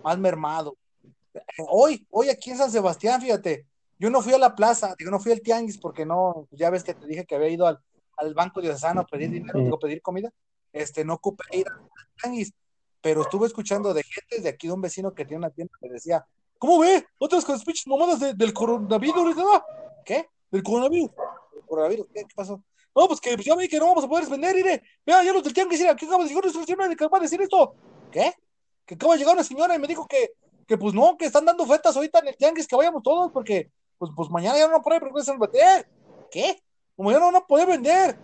más mermado. Hoy, hoy aquí en San Sebastián, fíjate, yo no fui a la plaza, digo, no fui al tianguis porque no, ya ves que te dije que había ido al, al banco diocesano a pedir dinero, digo, pedir comida, este, no ocupé ir al tianguis, pero estuve escuchando de gente de aquí de un vecino que tiene una tienda que decía, ¿cómo ve? Otras con las pinches mamadas de- del coronavirus, ¿no? ¿Qué? ¿Del coronavirus? ¿Del coronavirus? ¿Qué, qué pasó? No, pues que pues ya vi que no vamos a poder vender, mire, vea, ya los del tianguis, mira, aquí acaba de llegar que acaba de decir esto. ¿Qué? Que acaba de llegar una señora y me dijo que, que pues no, que están dando ofertas ahorita en el tianguis, que vayamos todos, porque pues, pues mañana ya no van a poder vender. ¿Qué? Como ya no van a poder vender.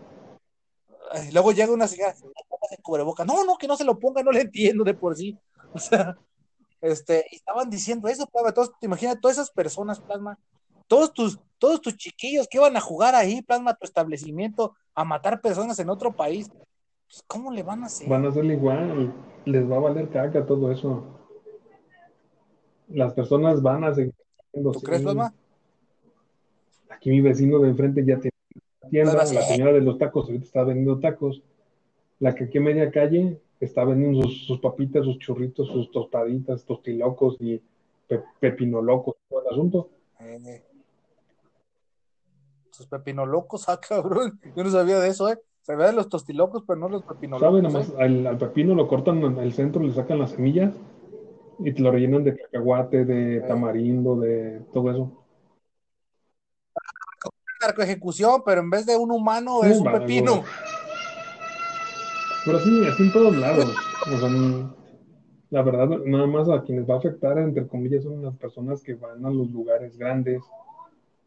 Luego llega una señora, de cubreboca. No, no, que no se lo ponga, no le entiendo de por sí. O sea, este, y estaban diciendo eso, Plasma. Entonces, te imaginas todas esas personas, Plasma, todos tus, todos tus chiquillos que iban a jugar ahí, Plasma, tu establecimiento, a matar personas en otro país. Pues, ¿Cómo le van a hacer? Van a hacerle igual. Les va a valer caca todo eso. Las personas van a seguir. ¿Tú crees, Plasma? Aquí mi vecino de enfrente ya tiene tienda. La señora de los tacos ahorita está vendiendo tacos. La que aquí en media calle está vendiendo sus, sus papitas, sus churritos, sus tostaditas, tostilocos y pe- pepinolocos, todo el asunto. Eh, sus pepinolocos, ah, cabrón. Yo no sabía de eso, ¿eh? Sabía de los tostilocos, pero no los pepinolocos. ¿Sabe? ¿eh? Nada más al, al pepino lo cortan en el centro, le sacan las semillas y te lo rellenan de cacahuate, de tamarindo, de todo eso. Narcoejecución, pero en vez de un humano es un pepino. Pero sí, así en todos lados. O sea, la verdad, nada más a quienes va a afectar, entre comillas, son las personas que van a los lugares grandes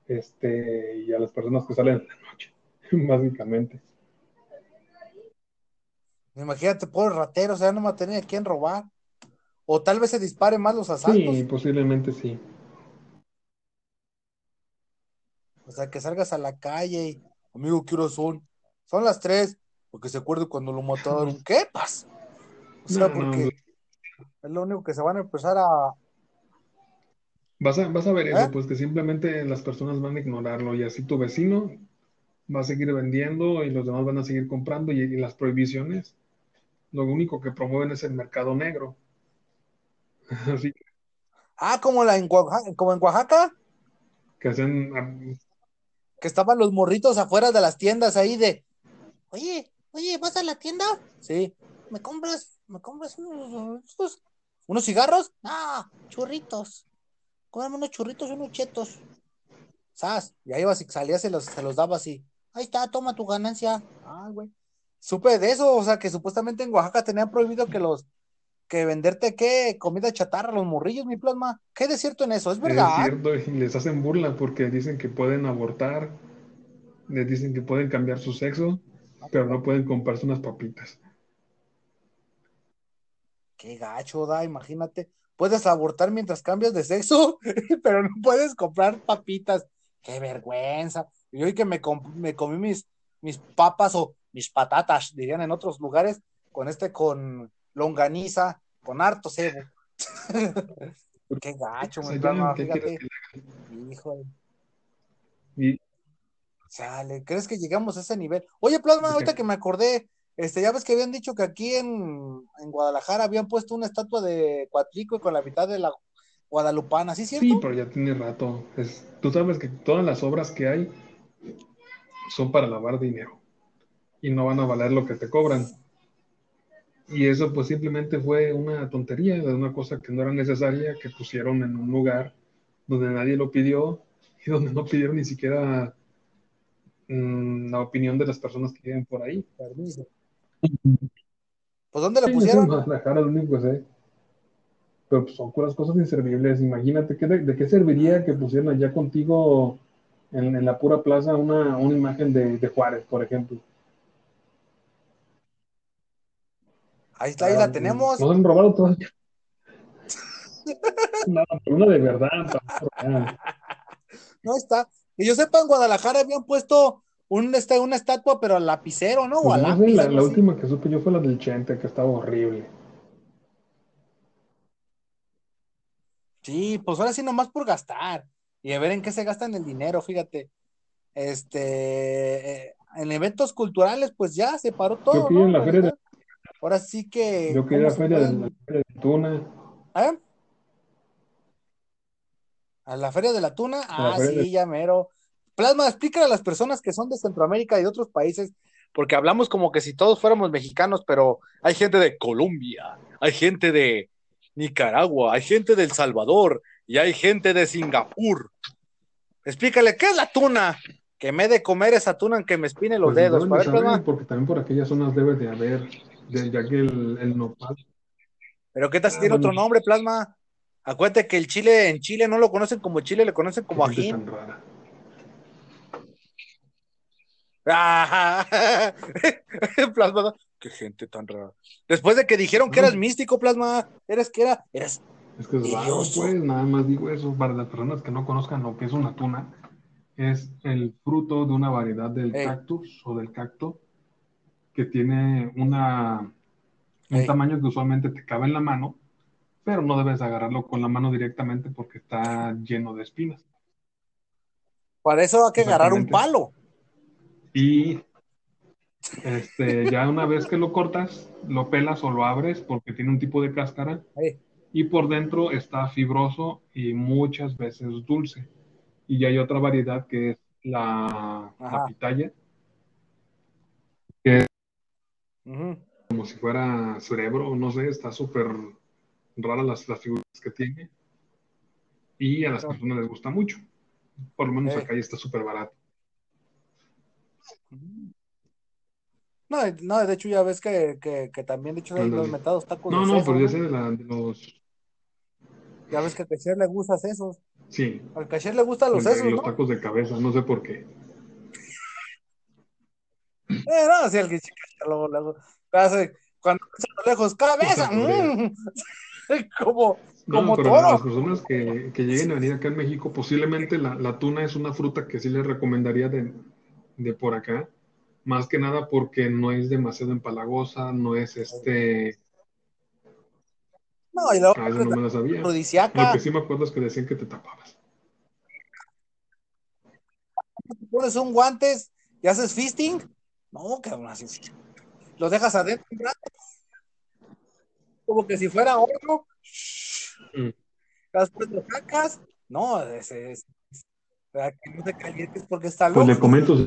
este, y a las personas que salen en la noche, básicamente. Imagínate, pobre ratero, o sea, no va a tener a quién robar. O tal vez se dispare más los asaltos. Sí, posiblemente sí. O sea, que salgas a la calle y, amigo, ¿qué horas son? Son las tres, porque se acuerde cuando lo mataron. ¿Qué pasa? O sea, No, no, porque es lo único que se van a empezar a. Vas a, vas a ver eso, ¿Eh? pues que simplemente las personas van a ignorarlo y así tu vecino va a seguir vendiendo y los demás van a seguir comprando y, y las prohibiciones, lo único que promueven es el mercado negro. Así Ah, como, la en Oaxaca, como en Oaxaca, que hacen, que estaban los morritos afuera de las tiendas ahí de. Oye, oye, ¿vas a la tienda? Sí. ¿Me compras, me compras unos, unos, unos cigarros? Ah, churritos. Cómprame unos churritos unos chetos. ¿Sabes? Y ahí ibas y salías y los, se los dabas así. Ahí está, toma tu ganancia. Ah, güey. Supe de eso, o sea, que supuestamente en Oaxaca tenían prohibido que los, que venderte, ¿qué? Comida chatarra, los morrillos, mi plasma. ¿Qué de cierto en eso? ¿Es es verdad? cierto y les hacen burla porque dicen que pueden abortar, les dicen que pueden cambiar su sexo, pero no pueden comprarse unas papitas. Qué gacho, da, imagínate. Puedes abortar mientras cambias de sexo, pero no puedes comprar papitas. Qué vergüenza. Y hoy que me, com- me comí mis, mis papas o mis patatas, dirían en otros lugares, con este, con longaniza, con harto cebo. Qué gacho, mi ¿qué fíjate. Híjole. Y Chale, ¿crees que llegamos a ese nivel? Oye, Plasma, ¿De ahorita que me acordé, este, ya ves que habían dicho que aquí en, en Guadalajara habían puesto una estatua de Cuatlico con la mitad de la Guadalupana, ¿sí cierto? Sí, pero ya tiene rato. Es, tú sabes que todas las obras que hay son para lavar dinero y no van a valer lo que te cobran. Y eso pues simplemente fue una tontería, una cosa que no era necesaria, que pusieron en un lugar donde nadie lo pidió y donde no pidieron ni siquiera mm, la opinión de las personas que viven por ahí. Permiso. Pues ¿dónde la Sí, pusieron? Guadalajara, lo único que sé. Pero pues, son puras cosas inservibles. Imagínate, ¿qué, de, de qué serviría que pusieran allá contigo en, en la pura plaza una, una imagen de, de Juárez, por ejemplo? Ahí está, ahí la tenemos. Nos han robado todas. No, pero una de verdad. No está. Que yo sepa, en Guadalajara habían puesto un, este, una estatua, pero al lapicero, ¿no? O Pues lápiz. la, última que supe yo fue la del Chente, que estaba horrible. Sí, pues ahora sí nomás por gastar y a ver en qué se gastan el dinero, fíjate. Este, eh, en eventos culturales, pues ya se paró todo, Yo ¿no? en la feria de. Ahora sí que, yo quería ¿cómo la feria de, la feria de Tuna. ¿Eh? ¿A la Feria de la Tuna? la Ah, sí, de- ya mero. Plasma, explícale a las personas que son de Centroamérica y de otros países, porque hablamos como que si todos fuéramos mexicanos, pero hay gente de Colombia, hay gente de Nicaragua, hay gente de El Salvador y hay gente de Singapur. Explícale, ¿qué es la tuna? Que me he de comer esa tuna aunque me espine los Pues dedos. deben A de ver, saber, Plasma, porque también por aquellas zonas debe de haber, de- ya que el, nopal ¿pero qué tal si Ah, tiene otro bueno. nombre, Plasma? Acuérdate que el chile en Chile no lo conocen como chile, le conocen como Qué gente ají. tan rara. Ah, Plasma, qué gente tan rara. Después de que dijeron que eras místico, Plasma, eras que era, eras, Es que es raro, pues, nada más digo eso. Para las personas que no conozcan lo que es una tuna, es el fruto de una variedad del Ey. cactus o del cacto que tiene una, un tamaño que usualmente te cabe en la mano, pero no debes agarrarlo con la mano directamente porque está lleno de espinas. para eso hay que agarrar un palo. Y este, ya una vez que lo cortas, lo pelas o lo abres porque tiene un tipo de cáscara y por dentro está fibroso y muchas veces dulce. Y ya hay otra variedad que es la, la Ajá. Como si fuera cerebro, no sé, está súper rara las, las figuras que tiene. Y a las personas les gusta mucho. Por lo menos acá ya está súper barato. No, no, de hecho ya ves que, que, que también, de hecho, Ándale. los metados tacos No, de no, pero ya sé de, la- de los... Ya ves que a Cacher le gustan esos. Sí, Al Cacher le gustan los de sesos, los ¿no? tacos de cabeza, no sé por qué. Eh, no, sí, el que luego, luego, hace- cuando a lo lejos, cabeza, mm, como, No, como pero a las toro. personas que, que lleguen a venir acá en México, posiblemente la, la tuna es una fruta que sí les recomendaría de, de por acá. Más que nada porque no es demasiado empalagosa, no es este... No, y luego Ah, eso no me la sabía. Lo que sí me acuerdo es que decían que te tapabas. pones un guantes y haces fisting. No, cabrón, así sí. Lo dejas adentro un rato, como que si fuera oro. Mm. Después lo sacas. No, ese es. Para que no te calientes porque está Pues le loco. comento,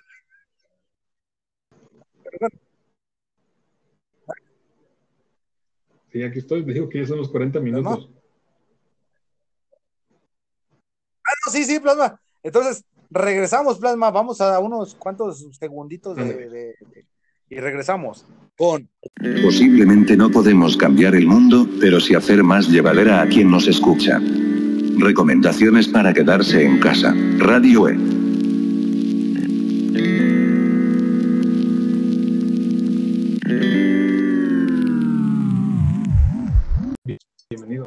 sí, aquí estoy, digo que ya son los 40 minutos. Ah, no, sí, sí, plasma. Entonces, regresamos, plasma. Vamos a unos cuantos segunditos de, Ándale. de- de- y regresamos con Posiblemente no podemos cambiar el mundo, pero sí hacer más llevadera a quien nos escucha. Recomendaciones para quedarse en casa. Radio E. Bienvenido.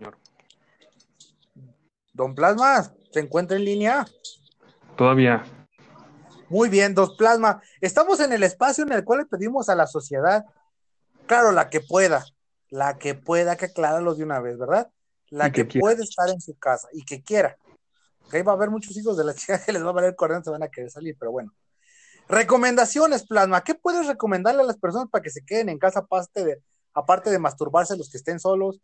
Don Plasma. ¿Se encuentra en línea? Todavía. Muy bien, Dos Plasma. Estamos en el espacio en el cual le pedimos a la sociedad, claro, la que pueda, la que pueda, que aclararlo de una vez, ¿verdad? La Y que, que puede estar en su casa y que quiera. Ok, va a haber muchos hijos de la chica que les va a valer corriente, se van a querer salir, pero bueno. Recomendaciones, Plasma. ¿Qué puedes recomendarle a las personas para que se queden en casa aparte de, aparte de masturbarse los que estén solos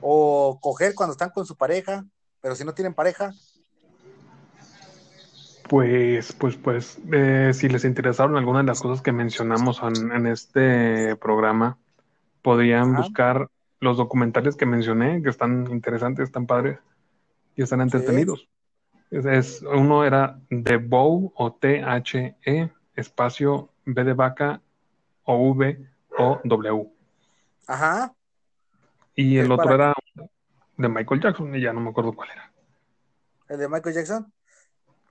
o coger cuando están con su pareja, pero si no tienen pareja? Pues, pues, pues, eh, si les interesaron algunas de las cosas que mencionamos en, en este programa, podrían Ajá. buscar los documentales que mencioné, que están interesantes, están padres y están entretenidos. Es, es- uno era The Bow o T-H-E, espacio B de vaca o V o W. Ajá. Y el ¿Es otro para- era de Michael Jackson, y ya no me acuerdo cuál era. El de Michael Jackson.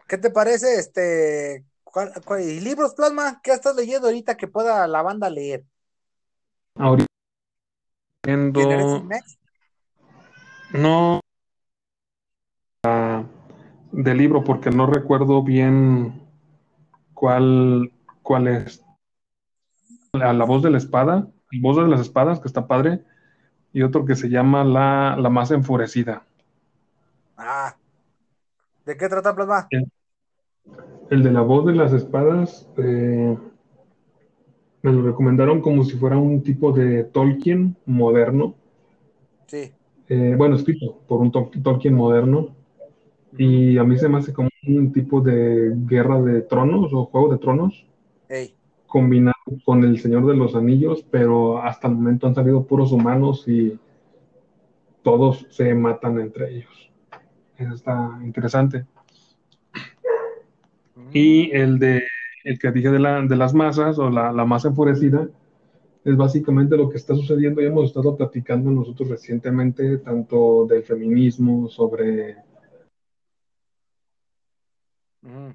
¿Qué te parece este? ¿cuál- cuál- y libros, Plasma? ¿Qué estás leyendo ahorita que pueda la banda leer? Ahorita Next. No ah, de libro, porque no recuerdo bien cuál, cuál es. La, la voz de la espada, la voz de las espadas, que está padre, y otro que se llama La, la más enfurecida. Ah. ¿De qué trata, Plasma? El de la voz de las espadas, eh, me lo recomendaron como si fuera un tipo de Tolkien moderno. Sí. Eh, bueno, escrito por un Tol- Tolkien moderno. Y a mí se me hace como un tipo de guerra de tronos o juego de tronos Ey. combinado con el Señor de los Anillos, pero hasta el momento han salido puros humanos y todos se matan entre ellos. Eso está interesante. Y el de el que dije de, la- de las masas o la, la masa enfurecida es básicamente lo que está sucediendo y hemos estado platicando nosotros recientemente, tanto del feminismo, sobre Ujú.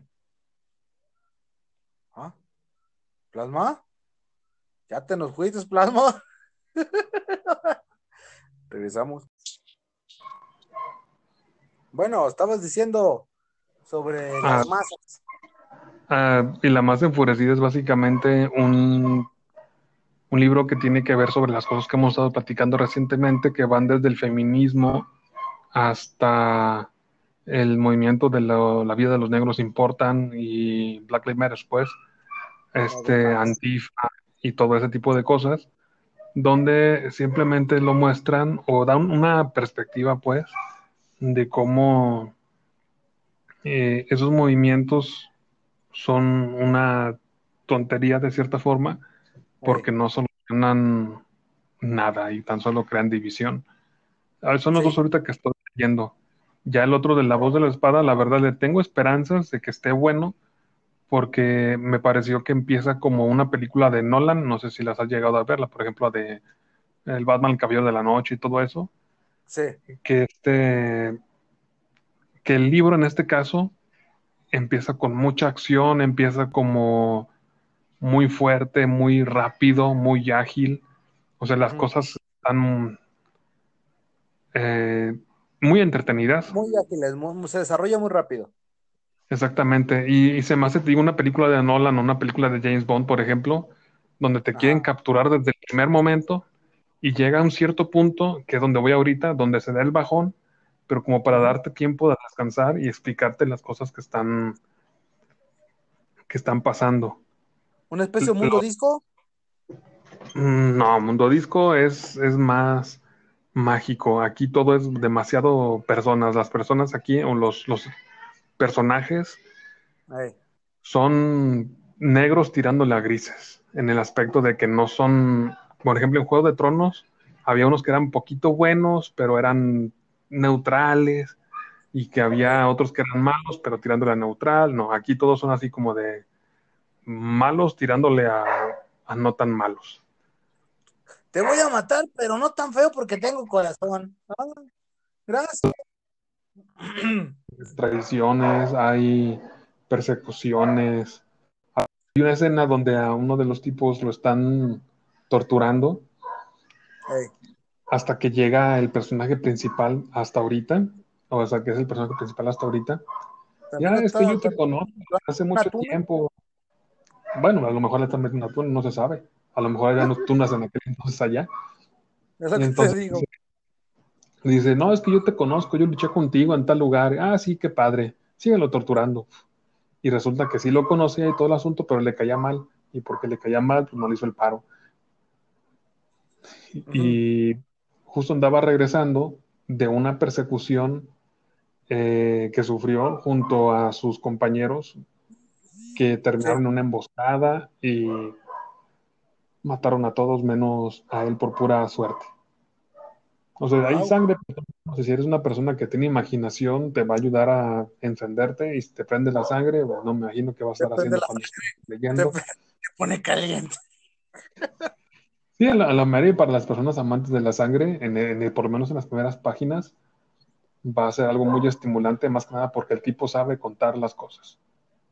¿Ah? ¿Plasma? ¿Ya te nos fuiste, Plasma? Regresamos. Bueno, estabas diciendo sobre las Ah. masas. Ah, y la más enfurecida es básicamente un, un libro que tiene que ver sobre las cosas que hemos estado platicando recientemente, que van desde el feminismo hasta el movimiento de lo- la vida de los negros importan y Black Lives Matter, pues, este. Antifa y todo ese tipo de cosas, donde simplemente lo muestran o dan una perspectiva, pues, de cómo eh, esos movimientos son una tontería de cierta forma, porque no solucionan nada y tan solo crean división. Son los Sí. dos ahorita que estoy leyendo. Ya el otro de La Voz de la Espada, la verdad le tengo esperanzas de que esté bueno, porque me pareció que empieza como una película de Nolan, no sé si las has llegado a verla, por ejemplo, de El Batman, el Caballero de la Noche y todo eso Sí. que este que el libro en este caso empieza con mucha acción, empieza como muy fuerte, muy rápido, muy ágil. O sea, las cosas están eh, muy entretenidas. Muy ágiles, se desarrolla muy rápido. Exactamente. Y, y se me hace, digo, una película de Nolan o una película de James Bond, por ejemplo, donde te quieren capturar desde el primer momento y llega a un cierto punto, que es donde voy ahorita, donde se da el bajón, pero como para darte tiempo de descansar y explicarte las cosas que están, que están pasando. ¿Una especie de mundo Lo- disco? Mm, No, Mundo Disco es, es más mágico. Aquí todo es demasiado personas. Las personas aquí, o los, los personajes, son negros tirándole a grises, en el aspecto de que no son, por ejemplo, en Juego de Tronos había unos que eran poquito buenos, pero eran neutrales, y que había otros que eran malos, pero tirándole a neutral. No, aquí todos son así como de malos tirándole a, a no tan malos. Te voy a matar, pero no tan feo porque tengo corazón. Ah, gracias. Traiciones, hay persecuciones. Hay una escena donde a uno de los tipos lo están torturando. Hasta que llega el personaje principal hasta ahorita, o sea, que es el personaje principal hasta ahorita. Ya, es que yo te conozco hace mucho tiempo. Bueno, a lo mejor le están metiendo atún, no se sabe. A lo mejor ya no tunas en aquel entonces allá. Es lo que entonces te digo. dice, dice, no, es que yo te conozco, yo luché contigo en tal lugar. Ah, sí, qué padre. Síguelo torturando. Y resulta que sí lo conocía y todo el asunto, pero le caía mal. Y porque le caía mal, pues no le hizo el paro. Y justo andaba regresando de una persecución eh, que sufrió junto a sus compañeros que terminaron en una emboscada y mataron a todos menos a él por pura suerte. O sea, hay sangre. pero no sé, si eres una persona que tiene imaginación, te va a ayudar a encenderte y si te prende la sangre, bueno, no me imagino que vas a estar haciendo cuando estés Te, leyendo. te pone caliente. Sí, a la, a la para las personas amantes de la sangre, en, en- por lo menos en las primeras páginas, va a ser algo muy estimulante, más que nada porque el tipo sabe contar las cosas.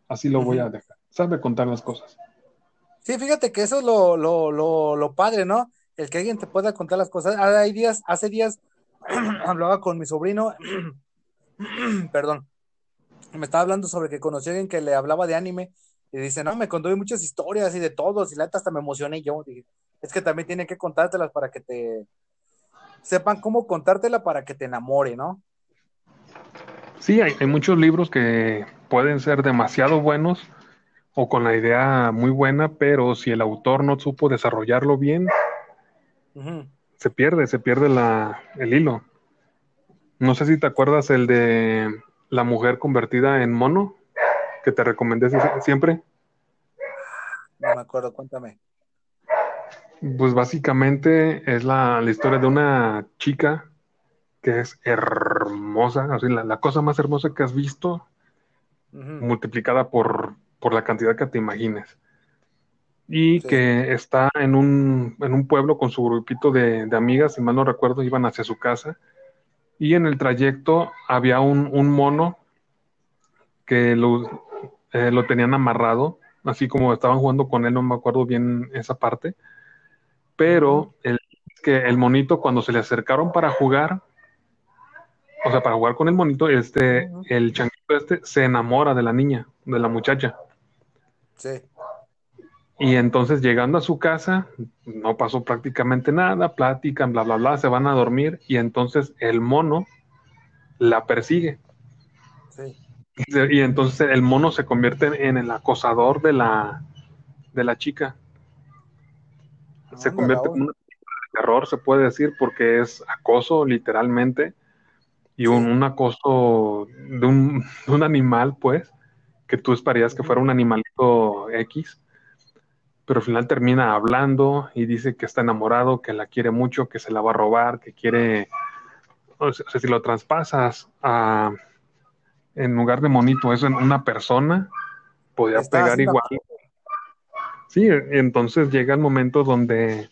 Así lo voy a dejar. Sabe contar las cosas. Sí, fíjate que eso es lo, lo, lo, lo padre, ¿no? El que alguien te pueda contar las cosas. Ah, Hay días, hace días hablaba con mi sobrino, perdón, me estaba hablando sobre que conocí a alguien que le hablaba de anime y dice, no, me contó muchas historias y de todos y la neta hasta me emocioné yo. Dije, es que también tiene que contártelas para que te sepan cómo contártela para que te enamore, ¿no? Sí, hay, hay muchos libros que pueden ser demasiado buenos o con la idea muy buena, pero si el autor no supo desarrollarlo bien, se pierde, se pierde la, el hilo. No sé si te acuerdas el de la mujer convertida en mono, que te recomendé sie- siempre. No me acuerdo, cuéntame. Pues básicamente es la, la historia de una chica que es hermosa, así la, la cosa más hermosa que has visto, multiplicada por, por la cantidad que te imagines. Y Sí. que está en un, en un pueblo con su grupito de, de amigas, si mal no recuerdo, iban hacia su casa. Y en el trayecto había un, un mono que lo, eh, lo tenían amarrado, así como estaban jugando con él, no me acuerdo bien esa parte. Pero el, que el monito, cuando se le acercaron para jugar, o sea, para jugar con el monito, este, el changuito este se enamora de la niña, de la muchacha. Sí. Y entonces llegando a su casa, no pasó prácticamente nada, platican, bla, bla, bla, se van a dormir y entonces el mono la persigue. Sí. Y entonces el mono se convierte en el acosador de la, de la chica. Se Anda, convierte Raúl. en una película de terror, se puede decir, porque es acoso literalmente y un, un acoso de un, de un animal, pues, que tú esperarías que fuera un animalito X, pero al final termina hablando y dice que está enamorado, que la quiere mucho, que se la va a robar, que quiere, o sea, si lo traspasas a, en lugar de monito, eso en una persona, podría pegar igual. Sí, entonces llega el momento donde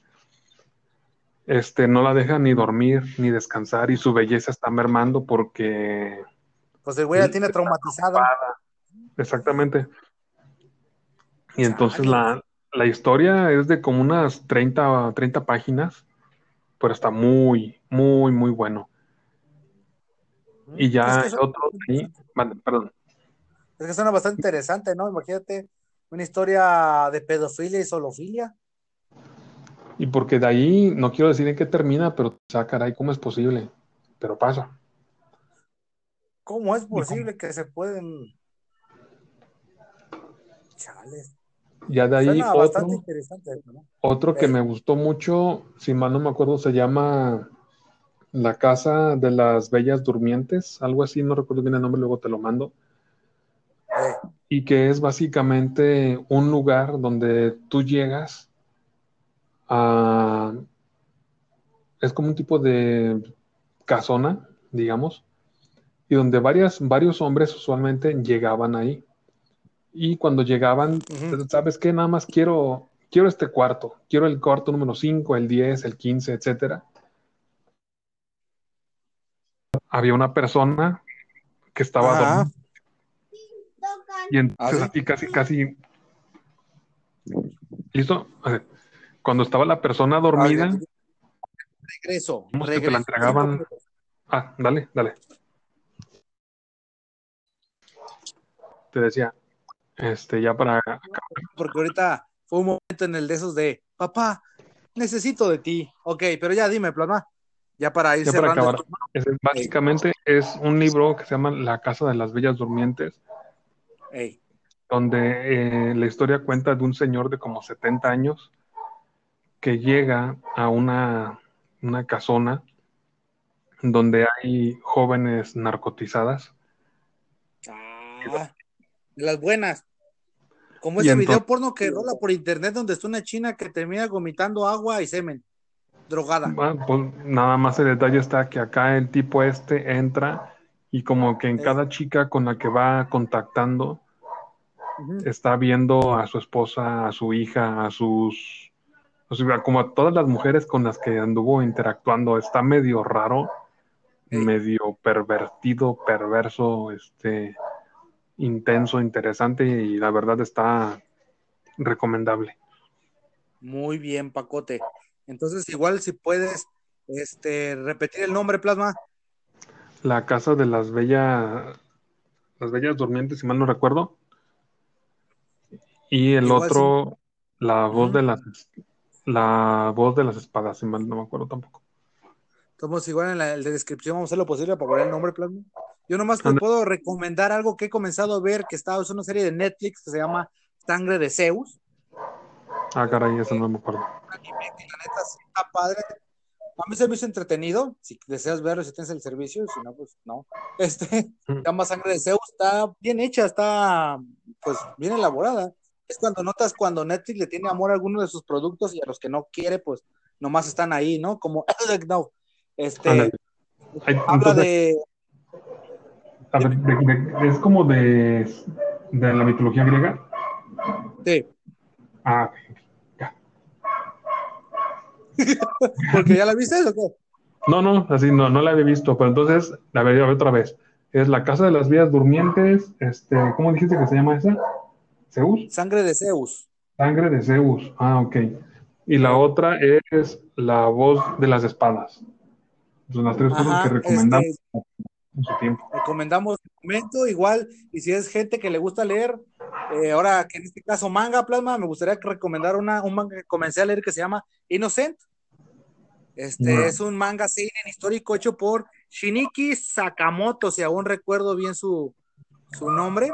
este, no la deja ni dormir ni descansar y su belleza está mermando porque Pues el güey la tiene traumatizada. exactamente. Y entonces la, la historia es de como unas 30, 30 páginas, pero está muy, muy, muy bueno. Y ya Es que otro vale, perdón. Es que suena bastante interesante, ¿no? Imagínate una historia de pedofilia y zoofilia. Y porque de ahí no quiero decir en qué termina, pero ah, caray, ¿cómo es posible? Pero pasa. ¿Cómo es posible que se pueden... Chales. Ya de ahí Suena otro, que Ey. me gustó mucho, si mal no me acuerdo, se llama La Casa de las Bellas Durmientes, algo así, no recuerdo bien el nombre, luego te lo mando. Y que es básicamente un lugar donde tú llegas a... Es como un tipo de casona, digamos, y donde varias, varios hombres usualmente llegaban ahí. Y cuando llegaban, Ujú. ¿sabes qué? Nada más quiero, quiero este cuarto, quiero el cuarto número 5, el 10, el 15, etcétera. Había una persona que estaba dormida y entonces ¿Ah, sí? así casi, casi... ¿Listo? Cuando estaba la persona dormida, Regreso. que te la regreso. entregaban... Ah, dale, dale. Te decía, este, ya para Porque ahorita fue un momento en el de esos de, papá, necesito de ti. Ok, pero ya dime, plasma. Ya para ir Ya para acabar, es- básicamente es un libro que se llama La Casa de las Bellas Durmientes, Ey, donde eh, la historia cuenta de un señor de como 70 años que llega a una, una casona donde hay jóvenes narcotizadas. Ah, las buenas. Como ese video porno que rola por internet donde está una china que termina vomitando agua y semen. Drogada. Bueno, pues nada más el detalle está que acá el tipo este entra y como que en cada chica con la que va contactando está viendo a su esposa, a su hija, a sus, o sea, como a todas las mujeres con las que anduvo interactuando. Está medio raro, medio pervertido, perverso, este, intenso, interesante y la verdad está recomendable. Muy bien, Pacote. Entonces, igual si puedes este, repetir el nombre, Plasma. La casa de las bellas, las bellas durmientes, si mal no recuerdo. Y el Igual otro, la voz de las, la voz de las espadas, si mal no me acuerdo tampoco. Estamos igual en la, en la descripción, vamos a hacer lo posible para poner el nombre, Plasma. Yo nomás te puedo recomendar algo que he comenzado a ver, que está, es una serie de Netflix que se llama Sangre de Zeus. Ah, caray, eso no me acuerdo. la neta sí está padre. A mí se me hizo entretenido. Si deseas verlo, si tienes el servicio, si no, pues no. Este, se Mm. llama Sangre de Zeus, está bien hecha, está pues bien elaborada. Es cuando notas cuando Netflix le tiene amor a alguno de sus productos y a los que no quiere, pues nomás están ahí, ¿no? Como no. Este habla entonces, de a ver, de- de- es como de, de la mitología griega. sí, Ah, ok, ya. porque ya la viste o qué? No, no, así no, no la había visto, pero entonces, a ver, a ver otra vez. Es la casa de las vías durmientes, este, ¿cómo dijiste que se llama esa? ¿Zeus? Sangre de Zeus. Sangre de Zeus. Ah, ok. Y la otra es la voz de las espadas. Son las tres cosas que recomendamos este, en su tiempo. recomendamos el momento, igual, y si es gente que le gusta leer, eh, ahora que en este caso manga plasma, me gustaría recomendar una, un manga que comencé a leer que se llama Innocent. Este es un manga seinen histórico hecho por Shiniki Sakamoto, si aún recuerdo bien su, su nombre.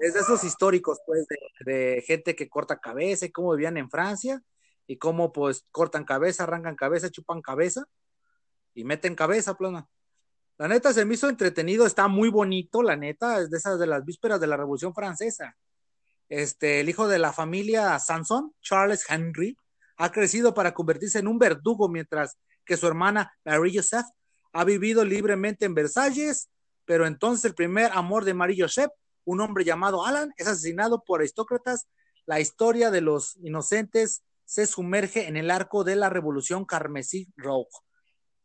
Es de esos históricos, pues, de, de gente que corta cabeza y cómo vivían en Francia y cómo, pues, cortan cabeza, arrancan cabeza, chupan cabeza y meten cabeza, plasma. La neta se me hizo entretenido, está muy bonito, la neta, es de esas de las vísperas de la Revolución Francesa. Este, el hijo de la familia Sanson, Charles Henry, ha crecido para convertirse en un verdugo, mientras que su hermana Marie Joseph ha vivido libremente en Versalles, pero entonces el primer amor de Marie Joseph, un hombre llamado Alan, es asesinado por aristócratas. La historia de los inocentes se sumerge en el arco de la Revolución Carmesí Rojo.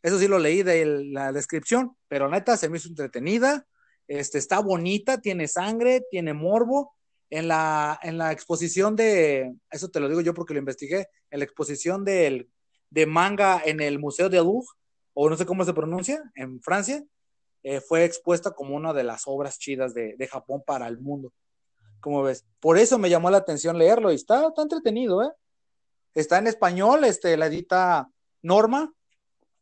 Eso sí lo leí de la descripción, pero neta se me hizo entretenida. Este, está bonita, tiene sangre, tiene morbo. En la, en la exposición de, eso te lo digo yo porque lo investigué, en la exposición del, de manga en el Museo de Louvre, o no sé cómo se pronuncia, en Francia, eh, fue expuesta como una de las obras chidas de, Japón para el mundo. Como ves, por eso me llamó la atención leerlo y está, está entretenido, ¿eh? Está en español, este, la edita Norma,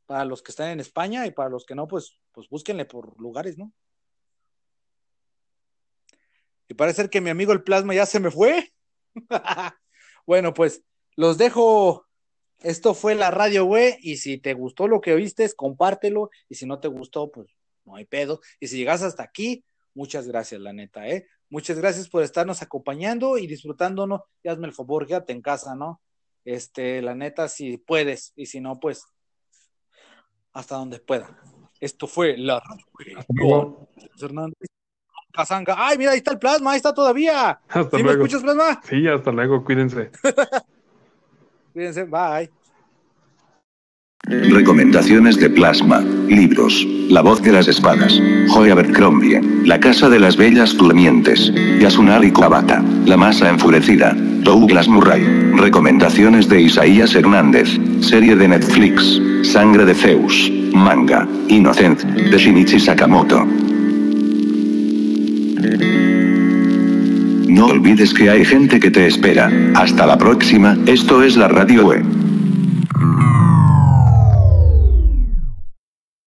para los que están en España y para los que no, pues, pues búsquenle por lugares, ¿no? Y parece que mi amigo el plasma ya se me fue. bueno, pues los dejo. Esto fue la radio, güey. Y si te gustó lo que oíste, compártelo. Y si no te gustó, pues no hay pedo. Y si llegas hasta aquí, muchas gracias, la neta, ¿eh? Muchas gracias por estarnos acompañando y disfrutándonos. Y hazme el favor, quédate en casa, ¿no? Este, la neta, si puedes. Y si no, pues hasta donde pueda. Esto fue la. Hernández. Casanga. Ay, mira, ahí está el plasma, ahí está todavía. Hasta ¿Sí luego. me escuchas, plasma? Sí, hasta luego, cuídense. Cuídense, bye. Recomendaciones de Plasma. Libros. La voz de las espadas. Joy Abercrombie. La casa de las bellas durmientes. Yasunari Kawabata. La masa enfurecida. Douglas Murray. Recomendaciones de Isaías Hernández. Serie de Netflix. Sangre de Zeus. Manga. Innocent. De Shinichi Sakamoto. No olvides que hay gente que te espera. Hasta la próxima, esto es la Radio E.